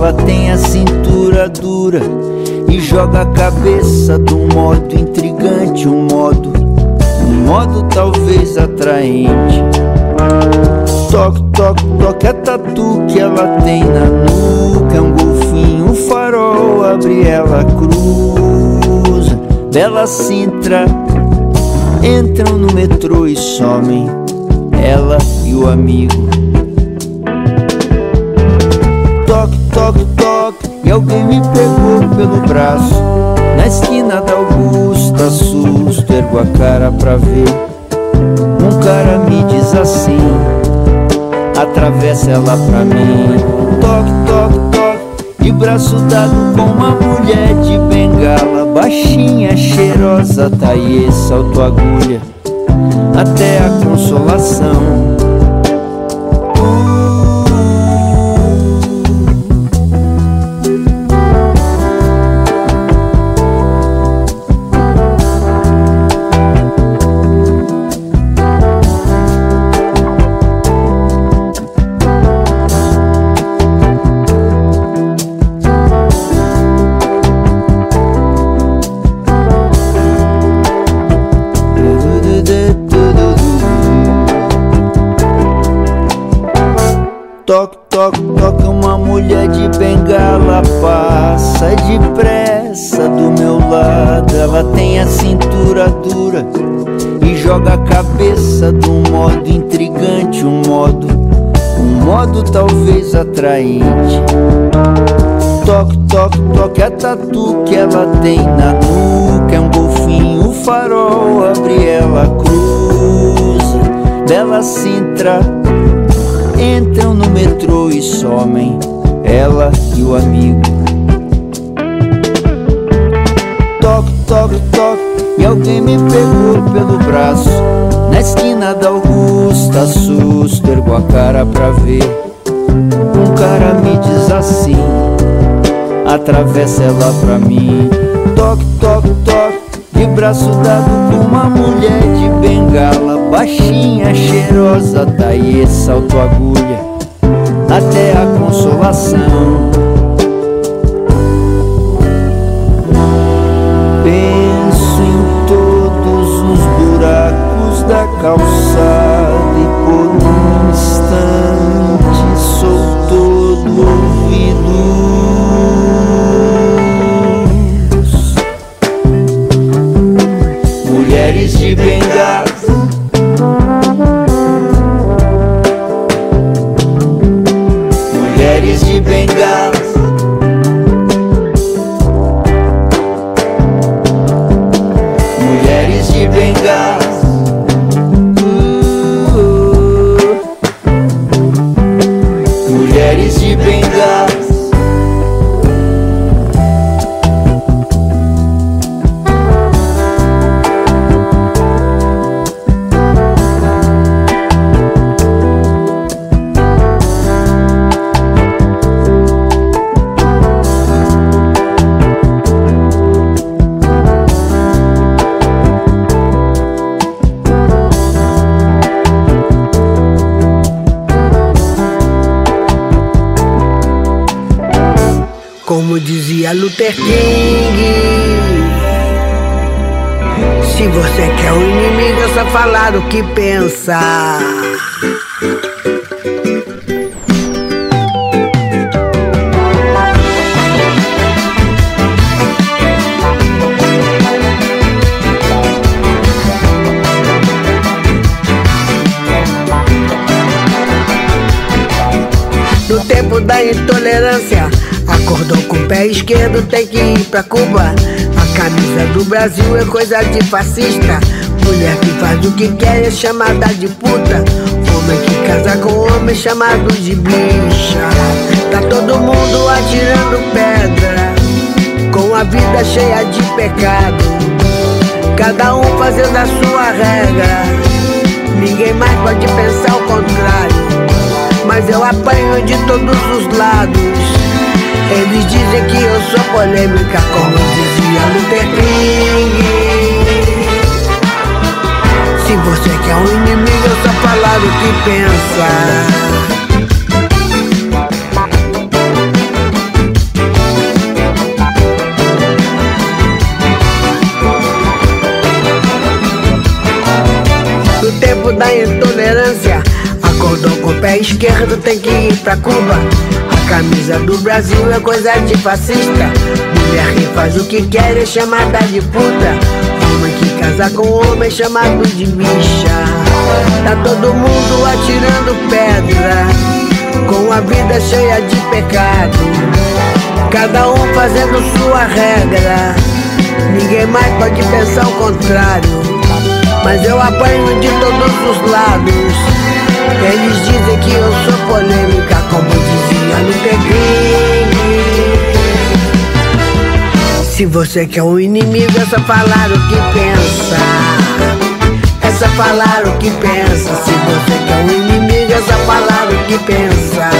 Ela tem a cintura dura e joga a cabeça um modo intrigante, um modo, um modo talvez atraente. Toque, toque, toque, a tatu que ela tem na nuca é um golfinho, um farol abre ela cruza. Bela Sintra Entram no metrô e somem, ela e o amigo. Toque, toque, e alguém me pegou pelo braço. Na esquina da Augusta, susto, ergo a cara pra ver. Um cara me diz assim, atravessa ela pra mim. Toque, toque, toque, de braço dado com uma mulher de bengala, baixinha, cheirosa, taie, salto agulha, até a consolação. Cabeça de um modo intrigante, um modo, um modo talvez atraente. Toque, toque, toque, a tatu que ela tem na nuca é um golfinho, farol abre, ela cruza, bela cintra entram no metrô e somem, ela e o amigo. Toque, toque, toque, e alguém me pegou pelo braço. Na esquina da Augusta, susto, ergo a cara pra ver. Um cara me diz assim, atravessa ela pra mim. Toque, toque, toque, de braço dado com uma mulher de bengala Baixinha, cheirosa, daí salto agulha Até a consolação calçada King, se você quer um inimigo, é só falar o que pensa. Esquerdo, tem que ir pra Cuba. A camisa do Brasil é coisa de fascista. Mulher que faz o que quer é chamada de puta. Homem que casa com homem chamado de bicha. Tá todo mundo atirando pedra, com a vida cheia de pecado. Cada um fazendo a sua regra. Ninguém mais pode pensar o contrário. Mas eu apanho de todos os lados. Eles dizem que eu sou polêmica, como dizia Luther King. Se você quer um inimigo, é só falar o que pensa. Da intolerância, acordou com o pé esquerdo, tem que ir pra Cuba. Camisa do Brasil é coisa de fascista. Mulher que faz o que quer é chamada de puta. Homem que casar com homem chamado de bicha. Tá todo mundo atirando pedra, com a vida cheia de pecado. Cada um fazendo sua regra. Ninguém mais pode pensar o contrário. Mas eu apanho de todos os lados. Eles dizem que eu sou polêmica, como dizia no Peguinho. Se você quer um inimigo, é só falar o que pensa. É só falar o que pensa. Se você quer um inimigo, é só falar o que pensa.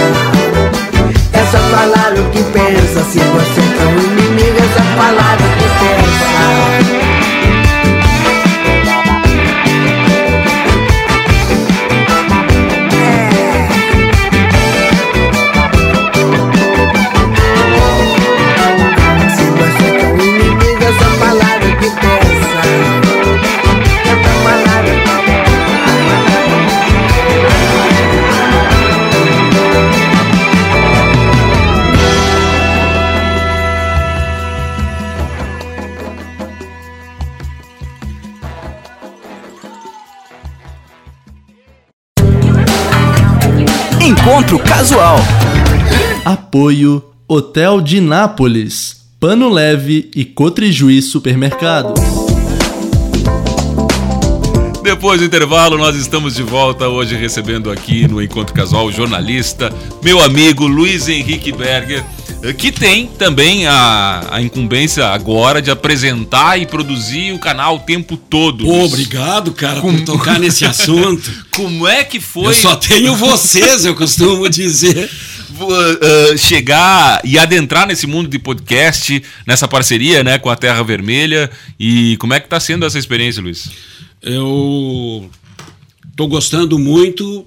É só falar o que pensa. Se você quer um inimigo, é só falar o que pensa. Encontro Casual. Apoio Hotel de Nápoles, Pano Leve e Cotrijuí Supermercados. Depois do intervalo, nós estamos de volta hoje recebendo aqui no Encontro Casual o jornalista, meu amigo Luiz Henrique Berger, que tem também a, a incumbência agora de apresentar e produzir o canal o tempo todo. Pô, obrigado, cara, por tocar nesse assunto. Como é que foi Eu só tenho vocês, eu costumo dizer. uh, uh, chegar e adentrar nesse mundo de podcast, nessa parceria né, com a Terra Vermelha? E como é que está sendo essa experiência, Luiz? Eu estou gostando muito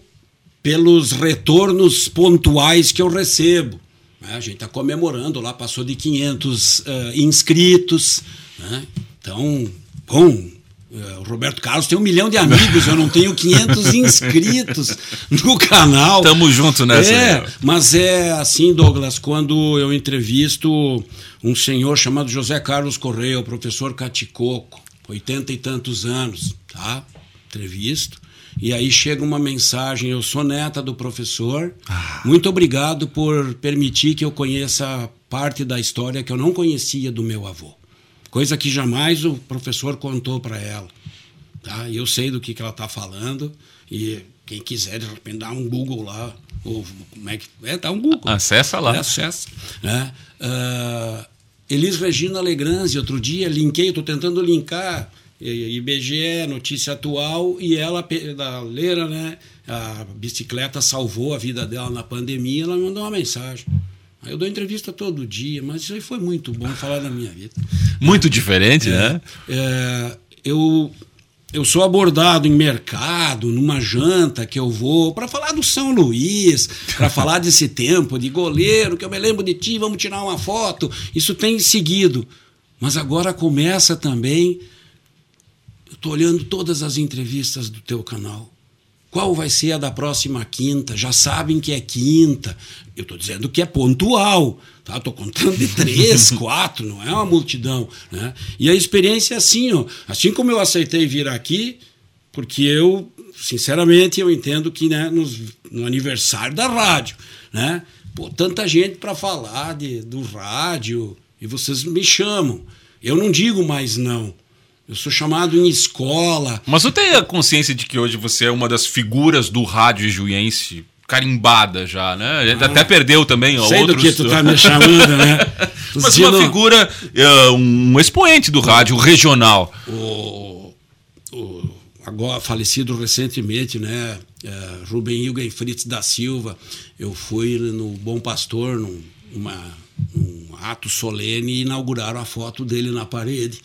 pelos retornos pontuais que eu recebo. Né? A gente está comemorando lá, passou de 500 eh, inscritos. né? Então, bom, eh, o Roberto Carlos tem um milhão de amigos, eu não tenho 500 inscritos no canal. Tamo junto nessa. É, né? mas é assim, Douglas, quando eu entrevisto um senhor chamado José Carlos Correia, o professor Caticoco, 80 e tantos anos, tá? Entrevisto. E aí chega uma mensagem, eu sou neta do professor. Muito obrigado por permitir que eu conheça parte da história que eu não conhecia do meu avô. Coisa que jamais o professor contou para ela. Tá? E eu sei do que, que ela está falando. E quem quiser, de repente, dá um Google lá. Ou como é que. É, dá um Google. Acessa lá. É, acessa. né? Ah, Elis Regina Legranzi, outro dia, linkei, estou tentando linkar IBGE, notícia atual, e ela, pedaleira, né? A bicicleta salvou a vida dela na pandemia, ela me mandou uma mensagem. Eu dou entrevista todo dia, mas isso aí foi muito bom falar da minha vida. Muito diferente, né? É, eu, eu sou abordado em mercado, numa janta que eu vou, para falar do São Luís, para falar desse tempo de goleiro, que eu me lembro de ti, vamos tirar uma foto. Isso tem seguido. Mas agora começa também. Estou olhando todas as entrevistas do teu canal. Qual vai ser a da próxima quinta? Já sabem que é quinta. Eu estou dizendo que é pontual. Tá? Estou contando de três, quatro, não é uma multidão. Né? E a experiência é assim, ó. assim como eu aceitei vir aqui, porque eu, sinceramente, eu entendo que né, nos- no aniversário da rádio, né? Pô, tanta gente para falar de, do rádio e vocês me chamam. Eu não digo mais não. Eu sou chamado em escola, Mas você tem a consciência de que hoje você é uma das figuras do rádio juiense carimbada já, né? A gente até perdeu também Sei outros... do que tu tá me chamando, né? Mas uma figura, é, um expoente do rádio regional. o, o agora falecido recentemente, né? é, Rubem Ilgen Fritz da Silva. Eu fui no Bom Pastor, num, uma, num ato solene, e inauguraram a foto dele na parede.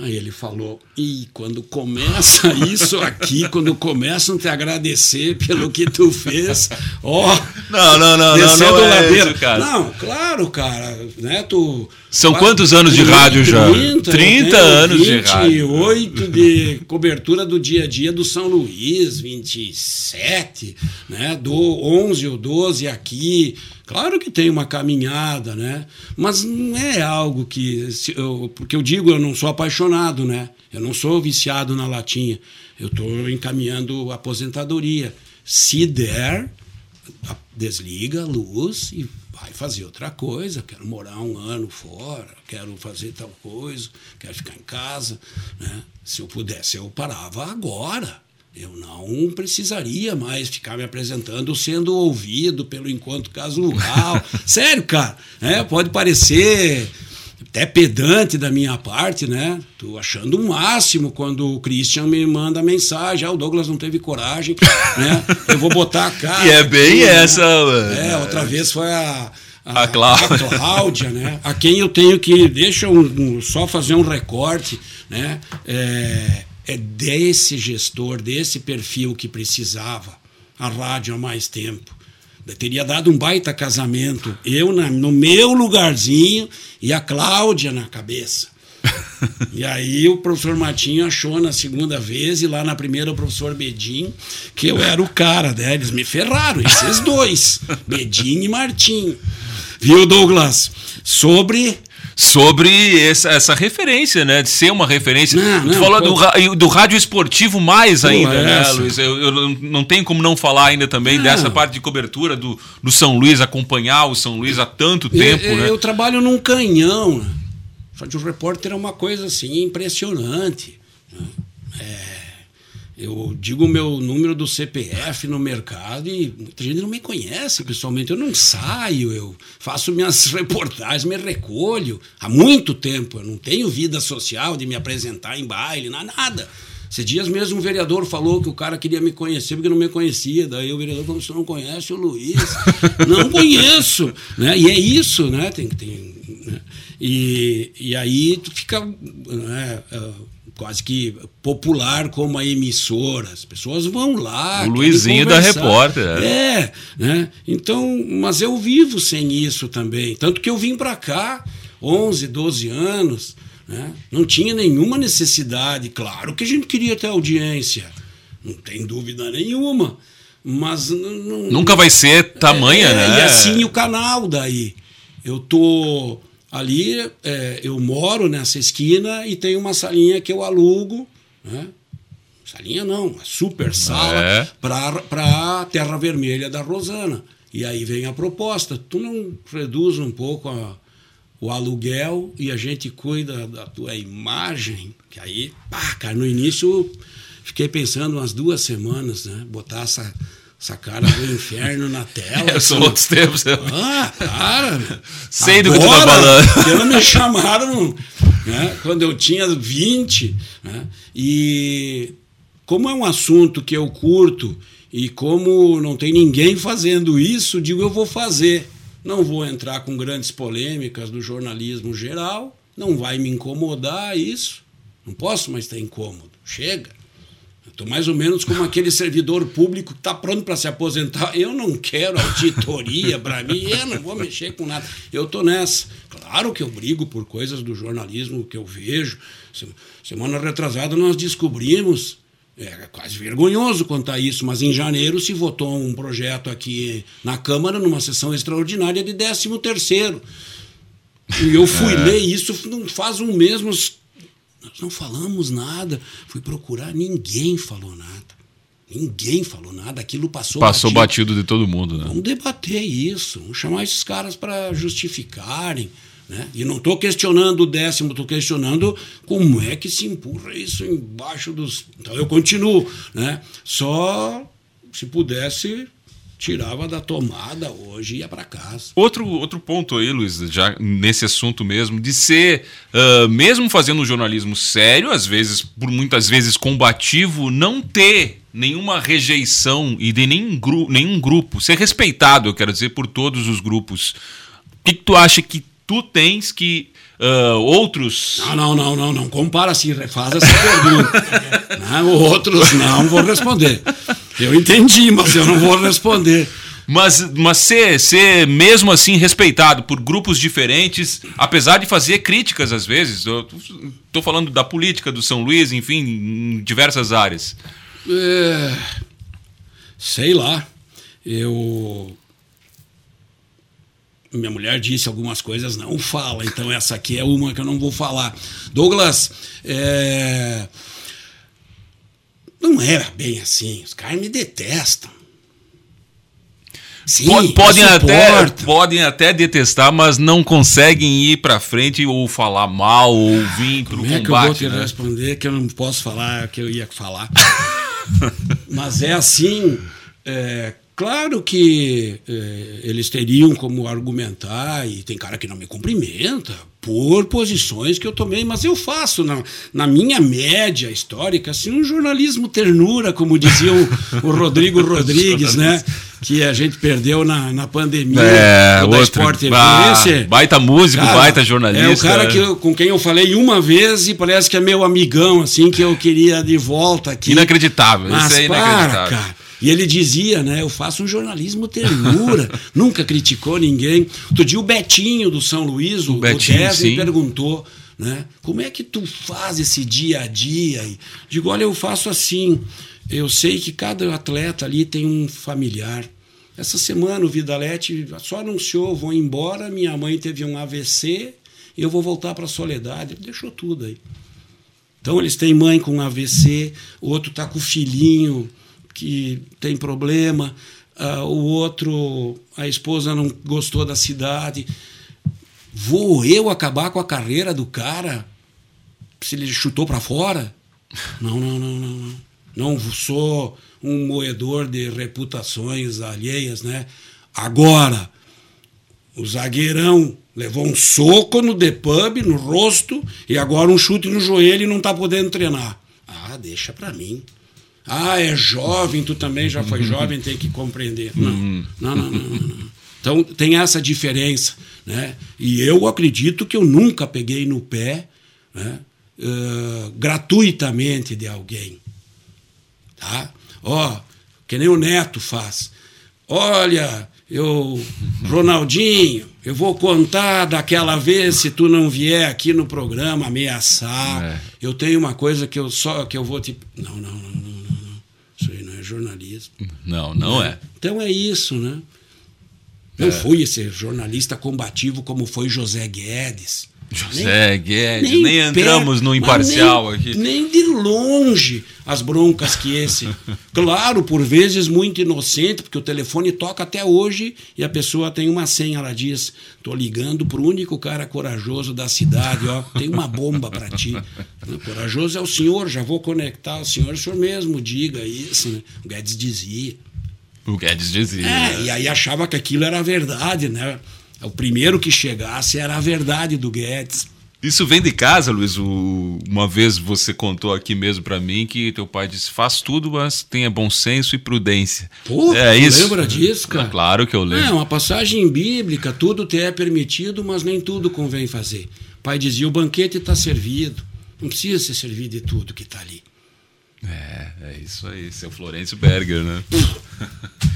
Aí ele falou: e quando começa isso aqui, quando começam a te agradecer pelo que tu fez, ó, Não, não, não, descendo não, não é ladeira. esse o caso. Não, claro, cara, né? Tu São quase quantos anos de rádio já? 30, 30 eu tenho anos de rádio. 28 de cobertura do dia a dia do São Luís, 27, né? Do 11 ou 12 aqui. Claro que tem uma caminhada, né? Mas não é algo que. Eu, porque eu digo, eu não sou apaixonado, né? Eu não sou viciado na latinha. Eu estou encaminhando a aposentadoria. Se der, desliga a luz e vai fazer outra coisa. Quero morar um ano fora, quero fazer tal coisa, quero ficar em casa. Né? Se eu pudesse, eu parava agora. Eu não precisaria mais ficar me apresentando sendo ouvido pelo encontro casual. Sério, cara. É, pode parecer até pedante da minha parte, né? Tô achando o máximo quando o Christian me manda mensagem. Ah, o Douglas não teve coragem, né? Eu vou botar a cara. E é bem aqui, essa. Né? É, outra vez foi a. A, a, Cláudia. a Cláudia, né? A quem eu tenho que. Deixa um, um, só fazer um recorte, né? É, é desse gestor, desse perfil que precisava a rádio há mais tempo. Eu teria dado um baita casamento, eu na, no meu lugarzinho e a Cláudia na cabeça. e aí o professor Matinho achou na segunda vez e lá na primeira o professor Bedim que eu era o cara, né? Eles me ferraram, esses dois, Bedim e Martinho. Viu, Douglas? Sobre sobre essa, essa referência, né? De ser uma referência. Não, não, tu falou do, do rádio esportivo mais ainda, é né, essa. Luiz? Eu, eu, não tenho como não falar ainda também não. dessa parte de cobertura do, do São Luís, acompanhar o São Luís há tanto tempo, eu, né? Eu trabalho num canhão. Né? Rádio repórter é uma coisa assim impressionante. Né? É eu digo o meu número do CPF no mercado e muita gente não me conhece pessoalmente. Eu não saio, eu faço minhas reportagens, me recolho há muito tempo. Eu não tenho vida social de me apresentar em baile, nada. Esses dias mesmo um vereador falou que o cara queria me conhecer porque não me conhecia. Daí o vereador falou: você não conhece o Luiz? não conheço. Né? E é isso, né? Tem, tem, né? E, e aí tu fica. Né? Uh, quase que popular como a emissora. As pessoas vão lá. O Luizinho da repórter. É. é, né? Então, mas eu vivo sem isso também. Tanto que eu vim para cá, 11, 12 anos, né? não tinha nenhuma necessidade. Claro que a gente queria ter audiência, não tem dúvida nenhuma. Mas nunca vai ser tamanha, é, né? E assim o canal daí. Eu tô Ali é, eu moro nessa esquina e tem uma salinha que eu alugo, né? Salinha não, uma super sala é. para a Terra Vermelha da Rosana. E aí vem a proposta: tu não reduz um pouco a, o aluguel e a gente cuida da tua imagem? Que aí, pá, cara, no início fiquei pensando umas duas semanas, né? Botar essa essa cara do inferno na tela. É, são assim. outros tempos. Ah, cara. Sei do que tu tá falando. Eles me chamaram né, quando eu tinha 20. Né, e como é um assunto que eu curto e como não tem ninguém fazendo isso, digo eu vou fazer. Não vou entrar com grandes polêmicas do jornalismo geral, não vai me incomodar isso. Não posso mais ter incômodo. Chega. Estou mais ou menos como aquele servidor público que está pronto para se aposentar. Eu não quero auditoria para mim, eu não vou mexer com nada. Eu estou nessa. Claro que eu brigo por coisas do jornalismo que eu vejo. Semana retrasada nós descobrimos, é quase vergonhoso contar isso, mas em janeiro se votou um projeto aqui na Câmara, numa sessão extraordinária de 13 terceiro. E eu fui é. ler isso não faz um mês, uns nós não falamos nada. Fui procurar, ninguém falou nada. Ninguém falou nada, aquilo passou Passou batido, batido de todo mundo, né? Vamos debater isso, vamos chamar esses caras para justificarem. Né? E não estou questionando o décimo, estou questionando como é que se empurra isso embaixo dos. Então eu continuo. Né? Só se pudesse tirava da tomada hoje e ia para casa. Outro, outro ponto aí, Luiz, já nesse assunto mesmo, de ser, uh, mesmo fazendo um jornalismo sério, às vezes, por muitas vezes combativo, não ter nenhuma rejeição e de nenhum, gru nenhum grupo, ser respeitado, eu quero dizer, por todos os grupos. O que, que tu acha que tu tens que uh, outros. Não, não, não, não, não. Compara assim, refaz essa pergunta. não, outros não vou responder. Eu entendi, mas eu não vou responder. Mas, mas ser, ser mesmo assim respeitado por grupos diferentes, apesar de fazer críticas às vezes, estou falando da política do São Luís, enfim, em diversas áreas. É, sei lá. Eu minha mulher disse algumas coisas, não fala, então essa aqui é uma que eu não vou falar. Douglas, é... não era bem assim, os caras me detestam. Sim, Po- podem, até, podem até detestar, mas não conseguem ir pra frente ou falar mal ou vir pro Como é que eu vou combate. te né? responder que eu não posso falar o que eu ia falar? Mas é assim, é, claro que é, eles teriam como argumentar, e tem cara que não me cumprimenta, por posições que eu tomei, mas eu faço na, na minha média histórica, assim, um jornalismo ternura, como dizia o, o Rodrigo Rodrigues, né? Que a gente perdeu na, na pandemia É, o da outro. Sport TV. Ah, Esse- baita músico, Cara, baita jornalista. É o cara que eu- com quem eu falei uma vez e parece que é meu amigão, assim, que eu queria de volta aqui. Inacreditável, Mas isso é para, inacreditável. cara. E ele dizia, né? Eu faço um jornalismo ternura, nunca criticou ninguém. Outro dia o Betinho do São Luís, o, o Betinho, me perguntou, né? Como é que tu faz esse dia a dia? E digo, olha, eu faço assim. Eu sei que cada atleta ali tem um familiar. Essa semana o Vidalete só anunciou, vou embora, minha mãe teve um AVC, eu vou voltar para a Soledade. Deixou tudo aí. Então eles têm mãe com AVC, o outro está com o filhinho que tem problema, ah, o outro, a esposa não gostou da cidade. Vou eu acabar com a carreira do cara se ele chutou para fora? Não, não, não, não, não. Não sou um moedor de reputações alheias, né? Agora, o zagueirão levou um soco no The Pub, no rosto, e agora um chute no joelho e não tá podendo treinar. Ah, deixa pra mim. Ah, é jovem, tu também já foi jovem, tem que compreender. Não, não, não, não, não, não. Então tem essa diferença, né? E eu acredito que eu nunca peguei no pé, né? eh, gratuitamente de alguém tá? Ó, que nem o Neto faz. Olha, eu, Ronaldinho, eu vou contar daquela vez se tu não vier aqui no programa ameaçar. É. Eu tenho uma coisa que eu só que eu vou te Não, não, não, não, não. Não é jornalismo. Não, não é. Então é isso, né? Não fui esse jornalista combativo como foi José Guedes. José Guedes, nem, entramos perto, no imparcial nem, aqui. Nem de longe as broncas que esse. claro, por vezes muito inocente, porque o telefone toca até hoje e a pessoa tem uma senha. Ela diz: tô ligando pro único cara corajoso da cidade, ó, tem uma bomba para ti. Corajoso é o senhor, já vou conectar o senhor, o senhor mesmo diga isso. Né? O Guedes dizia. O Guedes dizia. É, e aí achava que aquilo era verdade, né? O primeiro que chegasse era a verdade do Guedes. Isso vem de casa, Luiz. O- Uma vez você contou aqui mesmo pra mim que teu pai disse: faz tudo, mas tenha bom senso e prudência. Pô, é isso. lembra disso, cara? Claro que eu lembro. É uma passagem bíblica, tudo te é permitido, mas nem tudo convém fazer. O pai dizia: o banquete está servido, não precisa ser servido de tudo que está ali. É, é isso aí, seu Florencio Berger, né?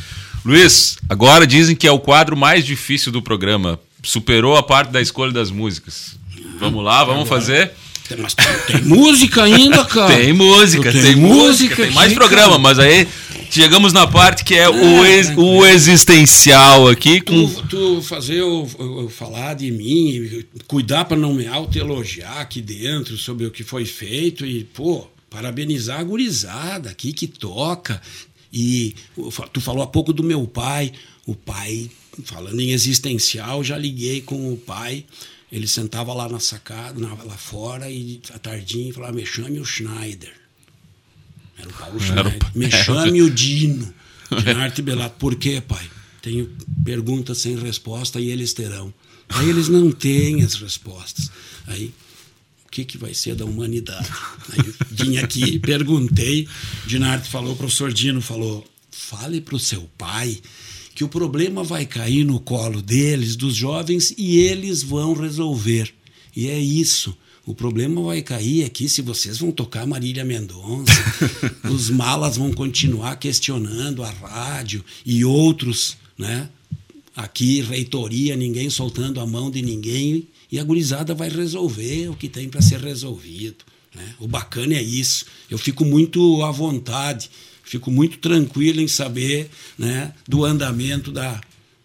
Luiz, agora dizem que é o quadro mais difícil do programa. Superou a parte da escolha das músicas. Vamos lá, vamos fazer? Tem- Mas tem, tem música ainda, cara. Tem música, Tem música, música tem mais programa, cara. mas aí chegamos na parte que é, o, ex- o existencial aqui com Tu, tu fazer eu, eu- eu falar de mim, cuidar para não me autoelogiar aqui dentro sobre o que foi feito e, pô, parabenizar a gurizada aqui que toca. E tu falou há pouco do meu pai. O pai, falando em existencial, já liguei com o pai. Ele sentava lá na sacada, na- lá fora, e à tardinha falava: me chame o Schneider. Era o Paulo Schneider. Me era o- chame o Dino. De arte Belato. Por quê, pai? Tenho perguntas sem resposta e eles terão. Aí eles não têm as respostas. Aí, que, que vai ser da humanidade? Aí vim aqui, perguntei. Dinarte falou, o professor Dino falou: fale para o seu pai que o problema vai cair no colo deles, dos jovens, e eles vão resolver. E é isso. O problema vai cair aqui se vocês vão tocar Marília Mendonça, os malas vão continuar questionando a rádio e outros, né? Aqui, reitoria, ninguém soltando a mão de ninguém, e a gurizada vai resolver o que tem para ser resolvido. Né? O bacana é isso. Eu fico muito à vontade, fico muito tranquilo em saber né, do andamento da,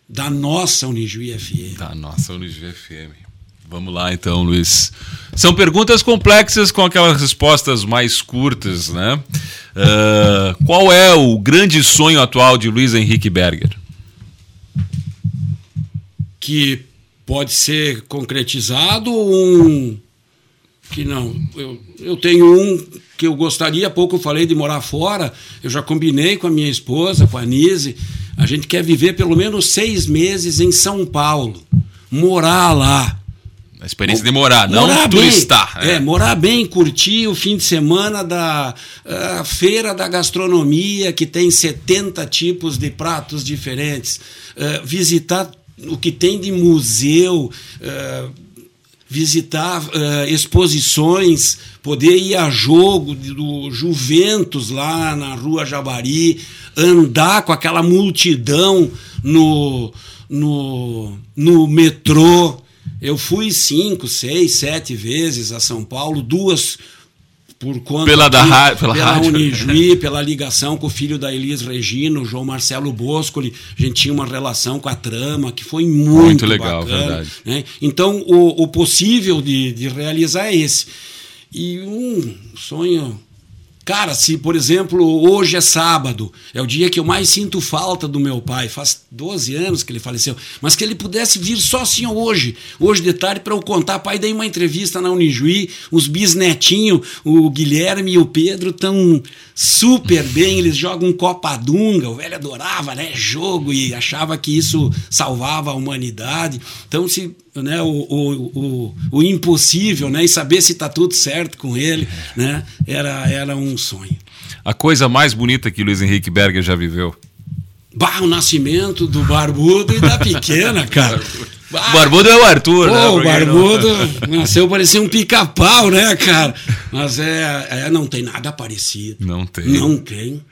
da nossa Unijuí FM. Da nossa Unijuí FM. Vamos lá então, Luiz. São perguntas complexas com aquelas respostas mais curtas, né? Uh, qual é o grande sonho atual de Luiz Henrique Berger? Que pode ser concretizado um que não. Eu, eu tenho um que eu gostaria, há pouco eu falei de morar fora, eu já combinei com a minha esposa, com a Nise, a gente quer viver pelo menos seis meses em São Paulo, morar lá. A experiência de morar, não morar turistar. Bem, é. é. morar bem, curtir o fim de semana da feira da gastronomia, que tem 70 tipos de pratos diferentes. Uh, visitar o que tem de museu, uh, visitar exposições, poder ir a jogo do Juventus lá na Rua Jabari, andar com aquela multidão no, no, no metrô. Eu fui cinco, seis, sete vezes a São Paulo, duas por conta pela da pela, pela pela rádio. Unijuí, pela ligação com o filho da Elis Regina, o João Marcelo Boscoli, a gente tinha uma relação com a trama que foi muito, muito legal, bacana, verdade. Né? Então o, o possível de, de realizar é esse. E um sonho Cara, se, por exemplo, hoje é sábado, é o dia que eu mais sinto falta do meu pai, faz 12 anos que ele faleceu, mas que ele pudesse vir só assim hoje, hoje de tarde, para eu contar. Pai, dei uma entrevista na Unijuí, os bisnetinhos, o Guilherme e o Pedro estão super bem, eles jogam Copa Dunga, o velho adorava, né, jogo e achava que isso salvava a humanidade. Então, se né, o, o, o, o, impossível, né, e saber se está tudo certo com ele, né, era, era um sonho. A coisa mais bonita que Luiz Henrique Berger já viveu? Bah, o nascimento do Barbudo e da pequena, cara. Bah, Barbudo é o Arthur, pô, né? O Barbudo não... nasceu parecia um pica-pau, né, cara? Mas é, é, não tem nada parecido. Não tem. Não tem.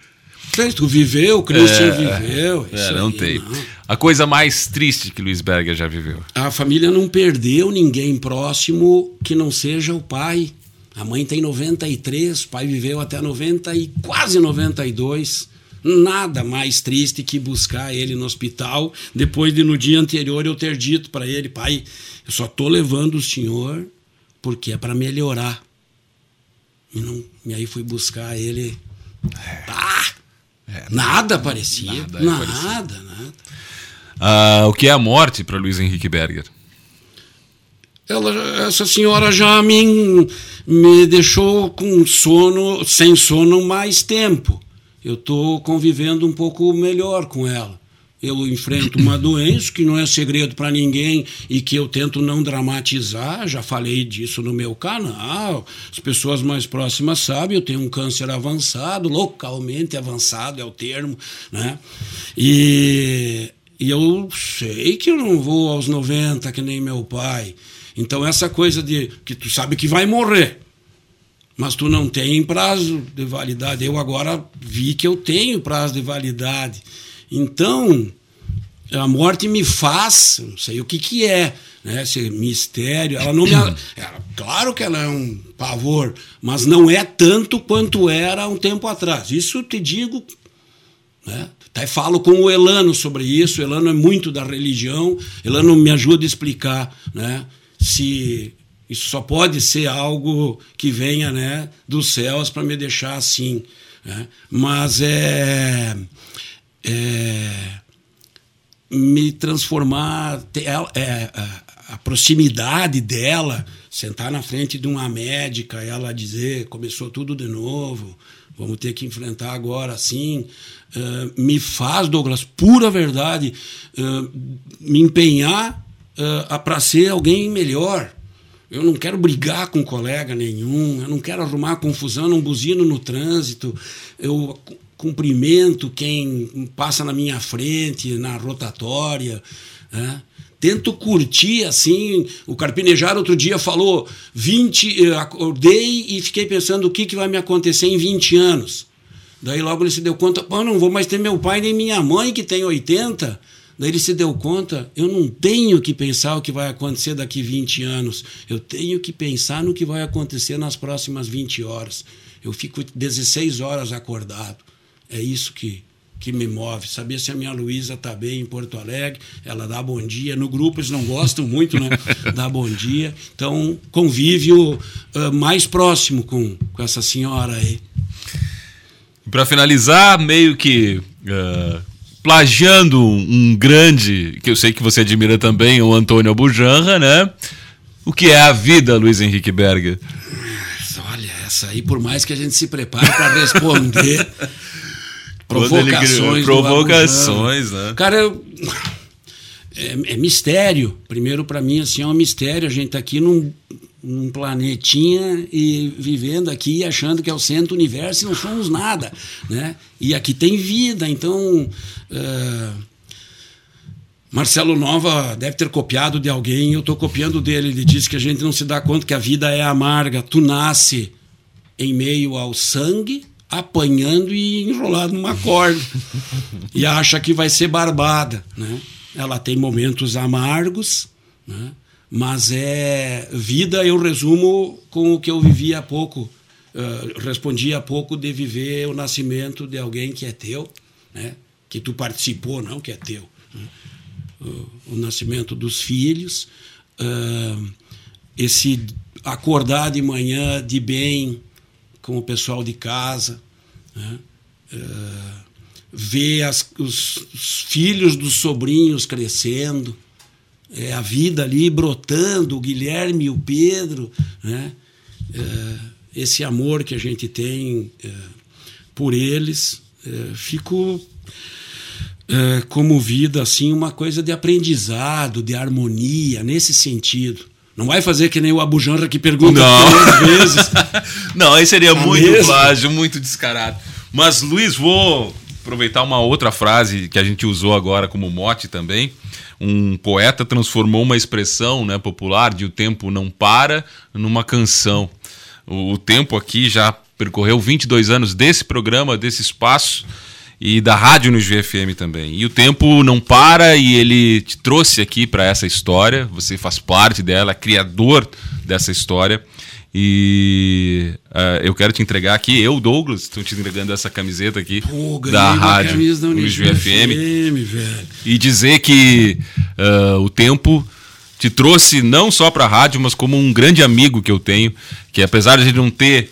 Tu viveu, o Christian é, viveu. É, não aí, tem. Não. A coisa mais triste que Luiz Berger já viveu. A família não perdeu ninguém próximo que não seja o pai. A mãe tem 93, o pai viveu até 90 e quase 92. Nada mais triste que buscar ele no hospital depois de no dia anterior eu ter dito para ele, pai, eu só tô levando o senhor porque é para melhorar. E, não, e aí fui buscar ele. É. Ah, é, nada parecido. Nada, é nada, nada. Ah, o que é a morte para Luiz Henrique Berger? Ela, essa senhora já me, me deixou com sono, sem sono mais tempo. Eu estou convivendo um pouco melhor com ela. Eu enfrento uma doença que não é segredo para ninguém e que eu tento não dramatizar. Já falei disso no meu canal. As pessoas mais próximas sabem. Eu tenho um câncer avançado, localmente avançado é o termo, né? E, e eu sei que eu não vou aos 90 que nem meu pai. Então essa coisa de que tu sabe que vai morrer mas tu não tem prazo de validade. Eu agora vi que eu tenho prazo de validade. Então, a morte me faz, não sei o que que é, né? Esse mistério. Ela não me. Ela, claro que ela é um pavor, mas não é tanto quanto era um tempo atrás. Isso te digo, né? Até falo com o Elano sobre isso. O Elano é muito da religião. Elano me ajuda a explicar, né? Se isso só pode ser algo que venha, né, dos céus para me deixar assim. Né? Mas é é, me transformar, é, a, a proximidade dela, sentar na frente de uma médica, ela dizer começou tudo de novo, vamos ter que enfrentar agora assim, uh, me faz, Douglas, pura verdade, uh, me empenhar uh, para ser alguém melhor. Eu não quero brigar com colega nenhum, eu não quero arrumar confusão, não buzino no trânsito, eu cumprimento quem passa na minha frente, na rotatória. Né? Tento curtir assim. O Carpinejar outro dia falou: 20, eu acordei e fiquei pensando o que, que vai me acontecer em 20 anos. Daí logo ele se deu conta: Pô, não vou mais ter meu pai nem minha mãe, que tem 80. Daí ele se deu conta: eu não tenho que pensar o que vai acontecer daqui 20 anos. Eu tenho que pensar no que vai acontecer nas próximas 20 horas. Eu fico 16 horas acordado. É isso que, que me move. Saber se a minha Luísa está bem em Porto Alegre, ela dá bom dia. No grupo eles não gostam muito, né? dá bom dia. Então, convívio uh, mais próximo com, com essa senhora aí. Para finalizar, meio que uh, plagiando um grande, que eu sei que você admira também, o Antônio Abujanra, né? O que é a vida, Luiz Henrique Berger? Olha, essa aí, por mais que a gente se prepare para responder. provocações. Provocações, né? Cara, é, é, mistério. Primeiro, para mim, assim, é um mistério. A gente tá aqui num, num planetinha e vivendo aqui achando que é o centro do universo e não somos nada, né? E aqui tem vida, então... Uh, Marcelo Nova deve ter copiado de alguém, eu estou copiando dele. Ele disse que a gente não se dá conta que a vida é amarga. Tu nasce em meio ao sangue, apanhando e enrolado numa corda. e acha que vai ser barbada. Né? Ela tem momentos amargos, né? mas é vida. Eu resumo com o que eu vivi há pouco. Uh, respondi há pouco de viver o nascimento de alguém que é teu, né? que tu participou, não que é teu. Né? o nascimento dos filhos, uh, esse acordar de manhã de bem com o pessoal de casa, né? uh, ver as, os, os, filhos dos sobrinhos crescendo, é, a vida ali brotando, o Guilherme e o Pedro, né? Uh, esse amor que a gente tem por eles, fico é, como vida assim uma coisa de aprendizado, de harmonia, nesse sentido. Não vai fazer que nem o Abujanra que pergunta Não. três vezes. Não, aí seria tá muito mesmo? plágio, muito descarado. Mas, Luiz, vou aproveitar uma outra frase que a gente usou agora como mote também. Um poeta transformou uma expressão né, popular de o tempo não para numa canção. O, o tempo aqui já percorreu 22 anos desse programa, desse espaço e da rádio no GFM também. E o tempo não para e ele te trouxe aqui para essa história. Você faz parte dela, é criador dessa história. E uh, eu quero te entregar aqui, eu, Douglas, estou te entregando essa camiseta aqui Pô, da rádio da no GFM. E dizer que uh, o tempo te trouxe não só para a rádio, mas como um grande amigo que eu tenho, que apesar de não ter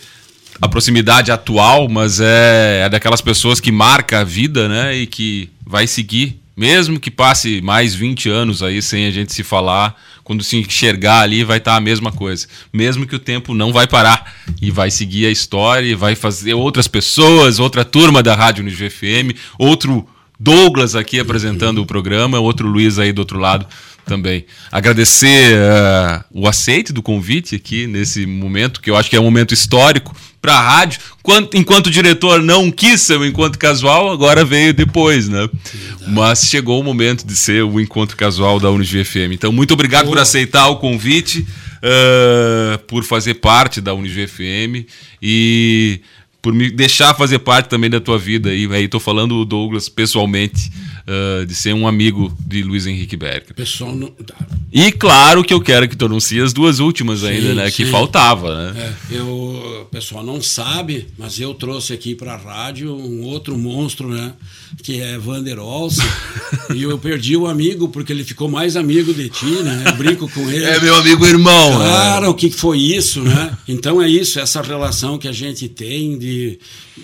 a proximidade atual, mas é, é daquelas pessoas que marca a vida, né? E que vai seguir, mesmo que passe mais 20 anos aí sem a gente se falar, quando se enxergar ali vai estar tá a mesma coisa. Mesmo que o tempo não vai parar e vai seguir a história, e vai fazer outras pessoas, outra turma da Rádio no GFM, outro Douglas aqui apresentando o programa, outro Luiz aí do outro lado também. Agradecer uh, o aceite do convite aqui nesse momento, que eu acho que é um momento histórico para a rádio. Quanto, enquanto o diretor não quis ser o encontro casual, agora veio depois, né? Mas chegou o momento de ser o encontro casual da UniGFM. Então, muito obrigado por aceitar o convite, uh, por fazer parte da UniGFM e por me deixar fazer parte também da tua vida. E aí estou falando o Douglas pessoalmente, uh, de ser um amigo de Luiz Henrique Berger. Pessoal não... E claro que eu quero que tu anuncie as duas últimas ainda, sim, né? Sim. Que faltava, né? É, eu, o pessoal não sabe, mas eu trouxe aqui para a rádio um outro monstro, né? Que é Vander Olsen. e eu perdi o amigo porque ele ficou mais amigo de ti, né? Eu brinco com ele. É meu amigo irmão. Claro, né? o que foi isso, né? Então é isso, essa relação que a gente tem de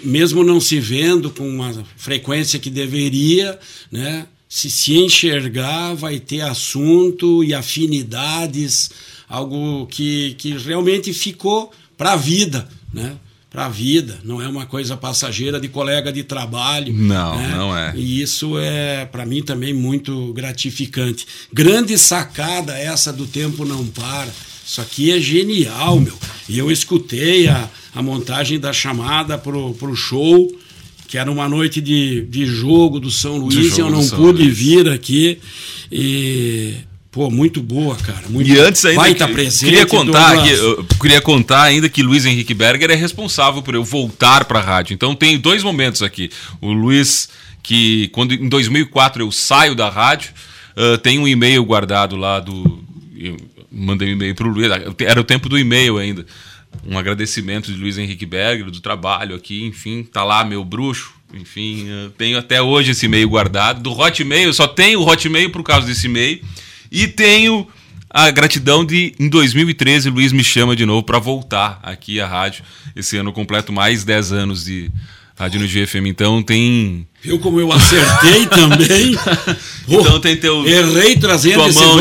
mesmo não se vendo com uma frequência que deveria, né? se se enxergar, vai ter assunto e afinidades, algo que, que realmente ficou para a vida, né? Para a vida, não é uma coisa passageira de colega de trabalho. Não, né? não é. E isso é, para mim, também muito gratificante. Grande sacada essa do Tempo Não Para. Isso aqui é genial, meu. E eu escutei a, a montagem da chamada pro, pro show que era uma noite de, de jogo do São Luís, eu não pude Luís. vir aqui. E Pô, muito boa, cara. Muito e antes ainda. Vai estar tá presente. Queria contar, aqui, eu queria contar ainda que Luiz Henrique Berger é responsável por eu voltar para a rádio. Então tem dois momentos aqui. O Luiz, que quando em 2004 eu saio da rádio, uh, tem um e-mail guardado lá do. Eu mandei um e-mail para o Luiz, era o tempo do e-mail ainda um agradecimento de Luiz Henrique Berger, do trabalho aqui, enfim, tá lá meu bruxo, enfim, eu tenho até hoje esse e-mail guardado. Do Hotmail, eu só tenho o Hotmail por causa desse e-mail. E tenho a gratidão de, em 2013, Luiz me chama de novo para voltar aqui à rádio. Esse ano eu completo mais 10 anos de rádio no GFM. Então tem. Viu como eu acertei também? Então tem teu. Errei trazendo esse mão.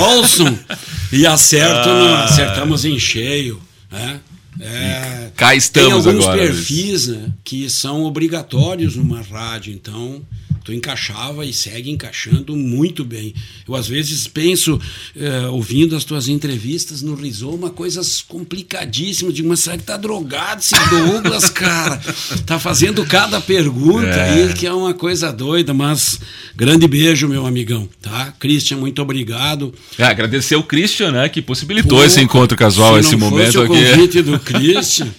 Olson e acerto, no- Ah. acertamos em cheio. Né? É, cá estamos tem alguns agora, perfis né, que são obrigatórios numa rádio, então tu encaixava e segue encaixando muito bem. Eu às vezes penso, eh, ouvindo as tuas entrevistas no Rizoma, coisas complicadíssimas. Digo, mas será que tá drogado esse Douglas, cara? Tá fazendo cada pergunta É. aí, que é uma coisa doida, mas grande beijo, meu amigão, tá? Christian, muito obrigado. É, agradecer o Christian, né, que possibilitou Pô, esse encontro casual, se esse momento fosse o aqui. convite do Christian.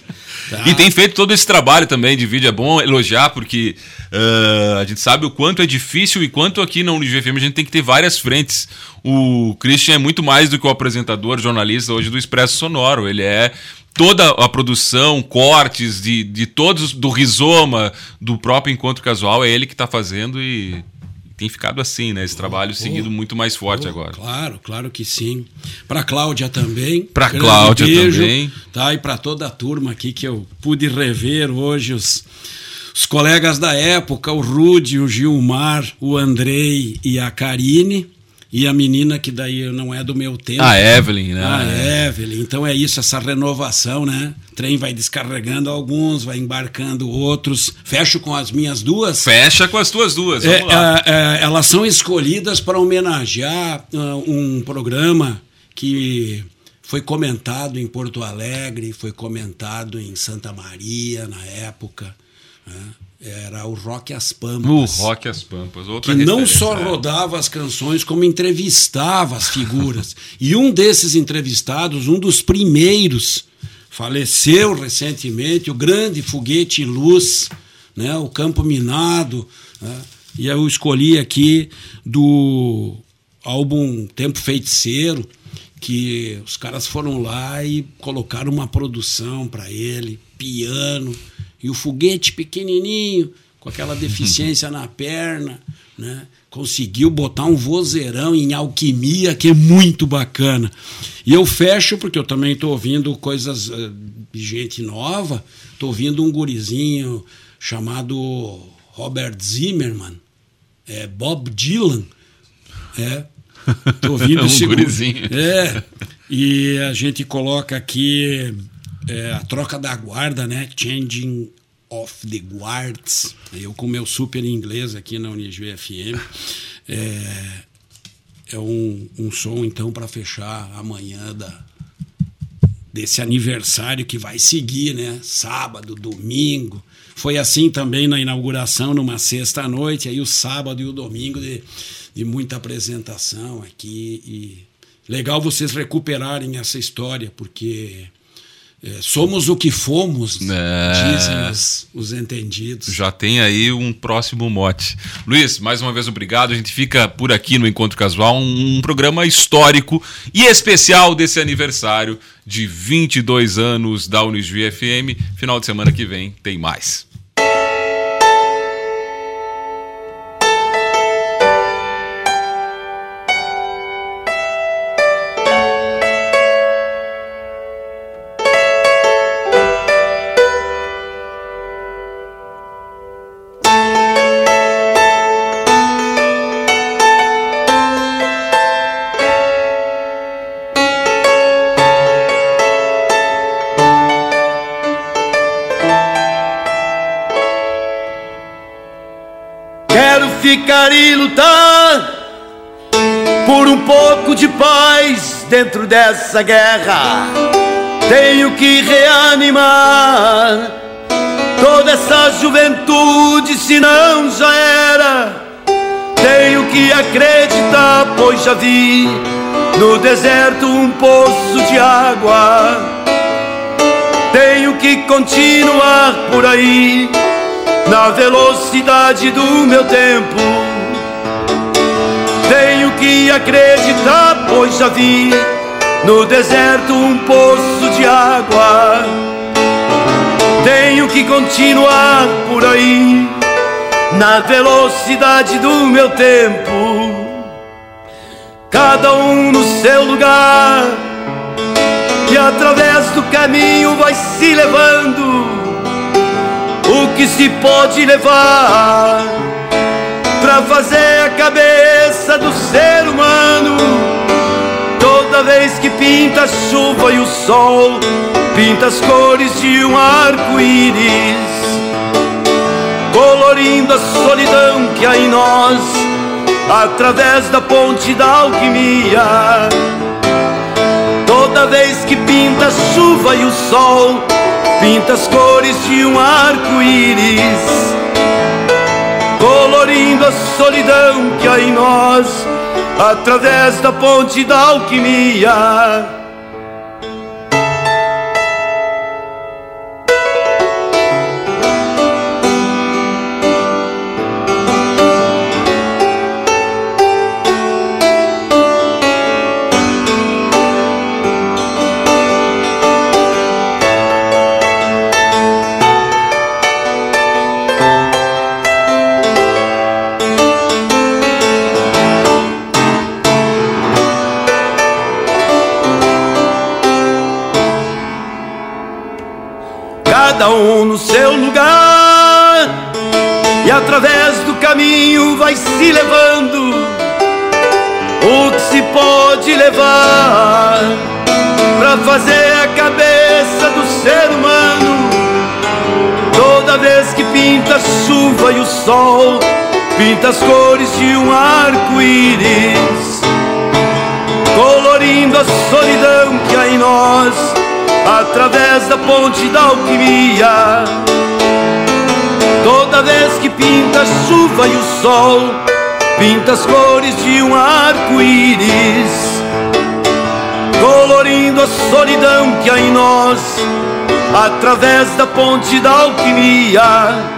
E tem feito todo esse trabalho também de vídeo. É bom elogiar, porque ah, a gente sabe o quanto é difícil e quanto aqui na UniGFM a gente tem que ter várias frentes. O Christian é muito mais do que o apresentador, jornalista hoje do Expresso Sonoro. Ele é toda a produção, cortes de, de todos, do Rizoma, do próprio Encontro Casual, é ele que está fazendo e tem ficado assim, né? Esse trabalho seguido muito mais forte agora. Claro, claro que sim. Para Cláudia também. Grande Cláudia beijo, também. Tá, e para toda a turma aqui que eu pude rever hoje os, os colegas da época, o Rude, o Gilmar, o Andrei e a Karine. E a menina que daí não é do meu tempo. A Evelyn, né? A Evelyn. Então é isso, essa renovação, né? O trem vai descarregando alguns, vai embarcando outros. Fecho com as minhas duas. Fecha com as tuas duas. É, é, é, elas são escolhidas para homenagear ah, um programa que foi comentado em Porto Alegre, foi comentado em Santa Maria na época. né? Era o Rock as O Pampas. Rock as Pampas. Outra que não só né? rodava as canções, como entrevistava as figuras. e um desses entrevistados, um dos primeiros, faleceu recentemente, o grande foguete luz, né, o Campo Minado. né, e eu escolhi aqui do álbum Tempo Feiticeiro, que os caras foram lá e colocaram uma produção para ele, piano, e o foguete pequenininho, com aquela deficiência na perna, né? Conseguiu botar um vozeirão em alquimia que é muito bacana. E eu fecho porque eu também estou ouvindo coisas eh, de gente nova. Estou ouvindo um gurizinho chamado Robert Zimmerman, é Bob Dylan. É. Tô ouvindo Um esse gu- gurizinho. É. E a gente coloca aqui é, a troca da guarda, né? Changing of the Guards. Eu com meu super inglês aqui na Unijuí FM. É, é um, um som, então, para fechar amanhã da, desse aniversário que vai seguir, né? Sábado, domingo. Foi assim também na inauguração, numa sexta-noite, aí o sábado e o domingo de, de muita apresentação aqui. E legal vocês recuperarem essa história, porque somos o que fomos, É. dizem os, os entendidos. Já tem aí um próximo mote. Luiz, mais uma vez obrigado. A gente fica por aqui no Encontro Casual, um, um programa histórico e especial desse aniversário de 22 anos da Unisvi FM. Final de semana que vem tem mais. Ficar e lutar por um pouco de paz dentro dessa guerra. Tenho que reanimar toda essa juventude, senão já era. Tenho que acreditar, pois já vi no deserto um poço de água. Tenho que continuar por aí na velocidade do meu tempo. Acreditar, pois já vi no deserto um poço de água. Tenho que continuar por aí na velocidade do meu tempo, cada um no seu lugar, e através do caminho vai se levando o que se pode levar para fazer a cabeça do ser humano. Toda vez que pinta a chuva e o sol, pinta as cores de um arco-íris colorindo a solidão que há em nós, através da ponte da alquimia. Toda vez que pinta a chuva e o sol, pinta as cores de um arco-íris, colorindo a solidão que há em nós, através da ponte da alquimia. Cada um no seu lugar, e através do caminho vai se levando o que se pode levar para fazer a cabeça do ser humano. Toda vez que pinta a chuva e o sol, pinta as cores de um arco-íris, colorindo a solidão que há em nós através da ponte da alquimia. Toda vez que pinta a chuva e o sol, pinta as cores de um arco-íris, colorindo a solidão que há em nós, através da ponte da alquimia.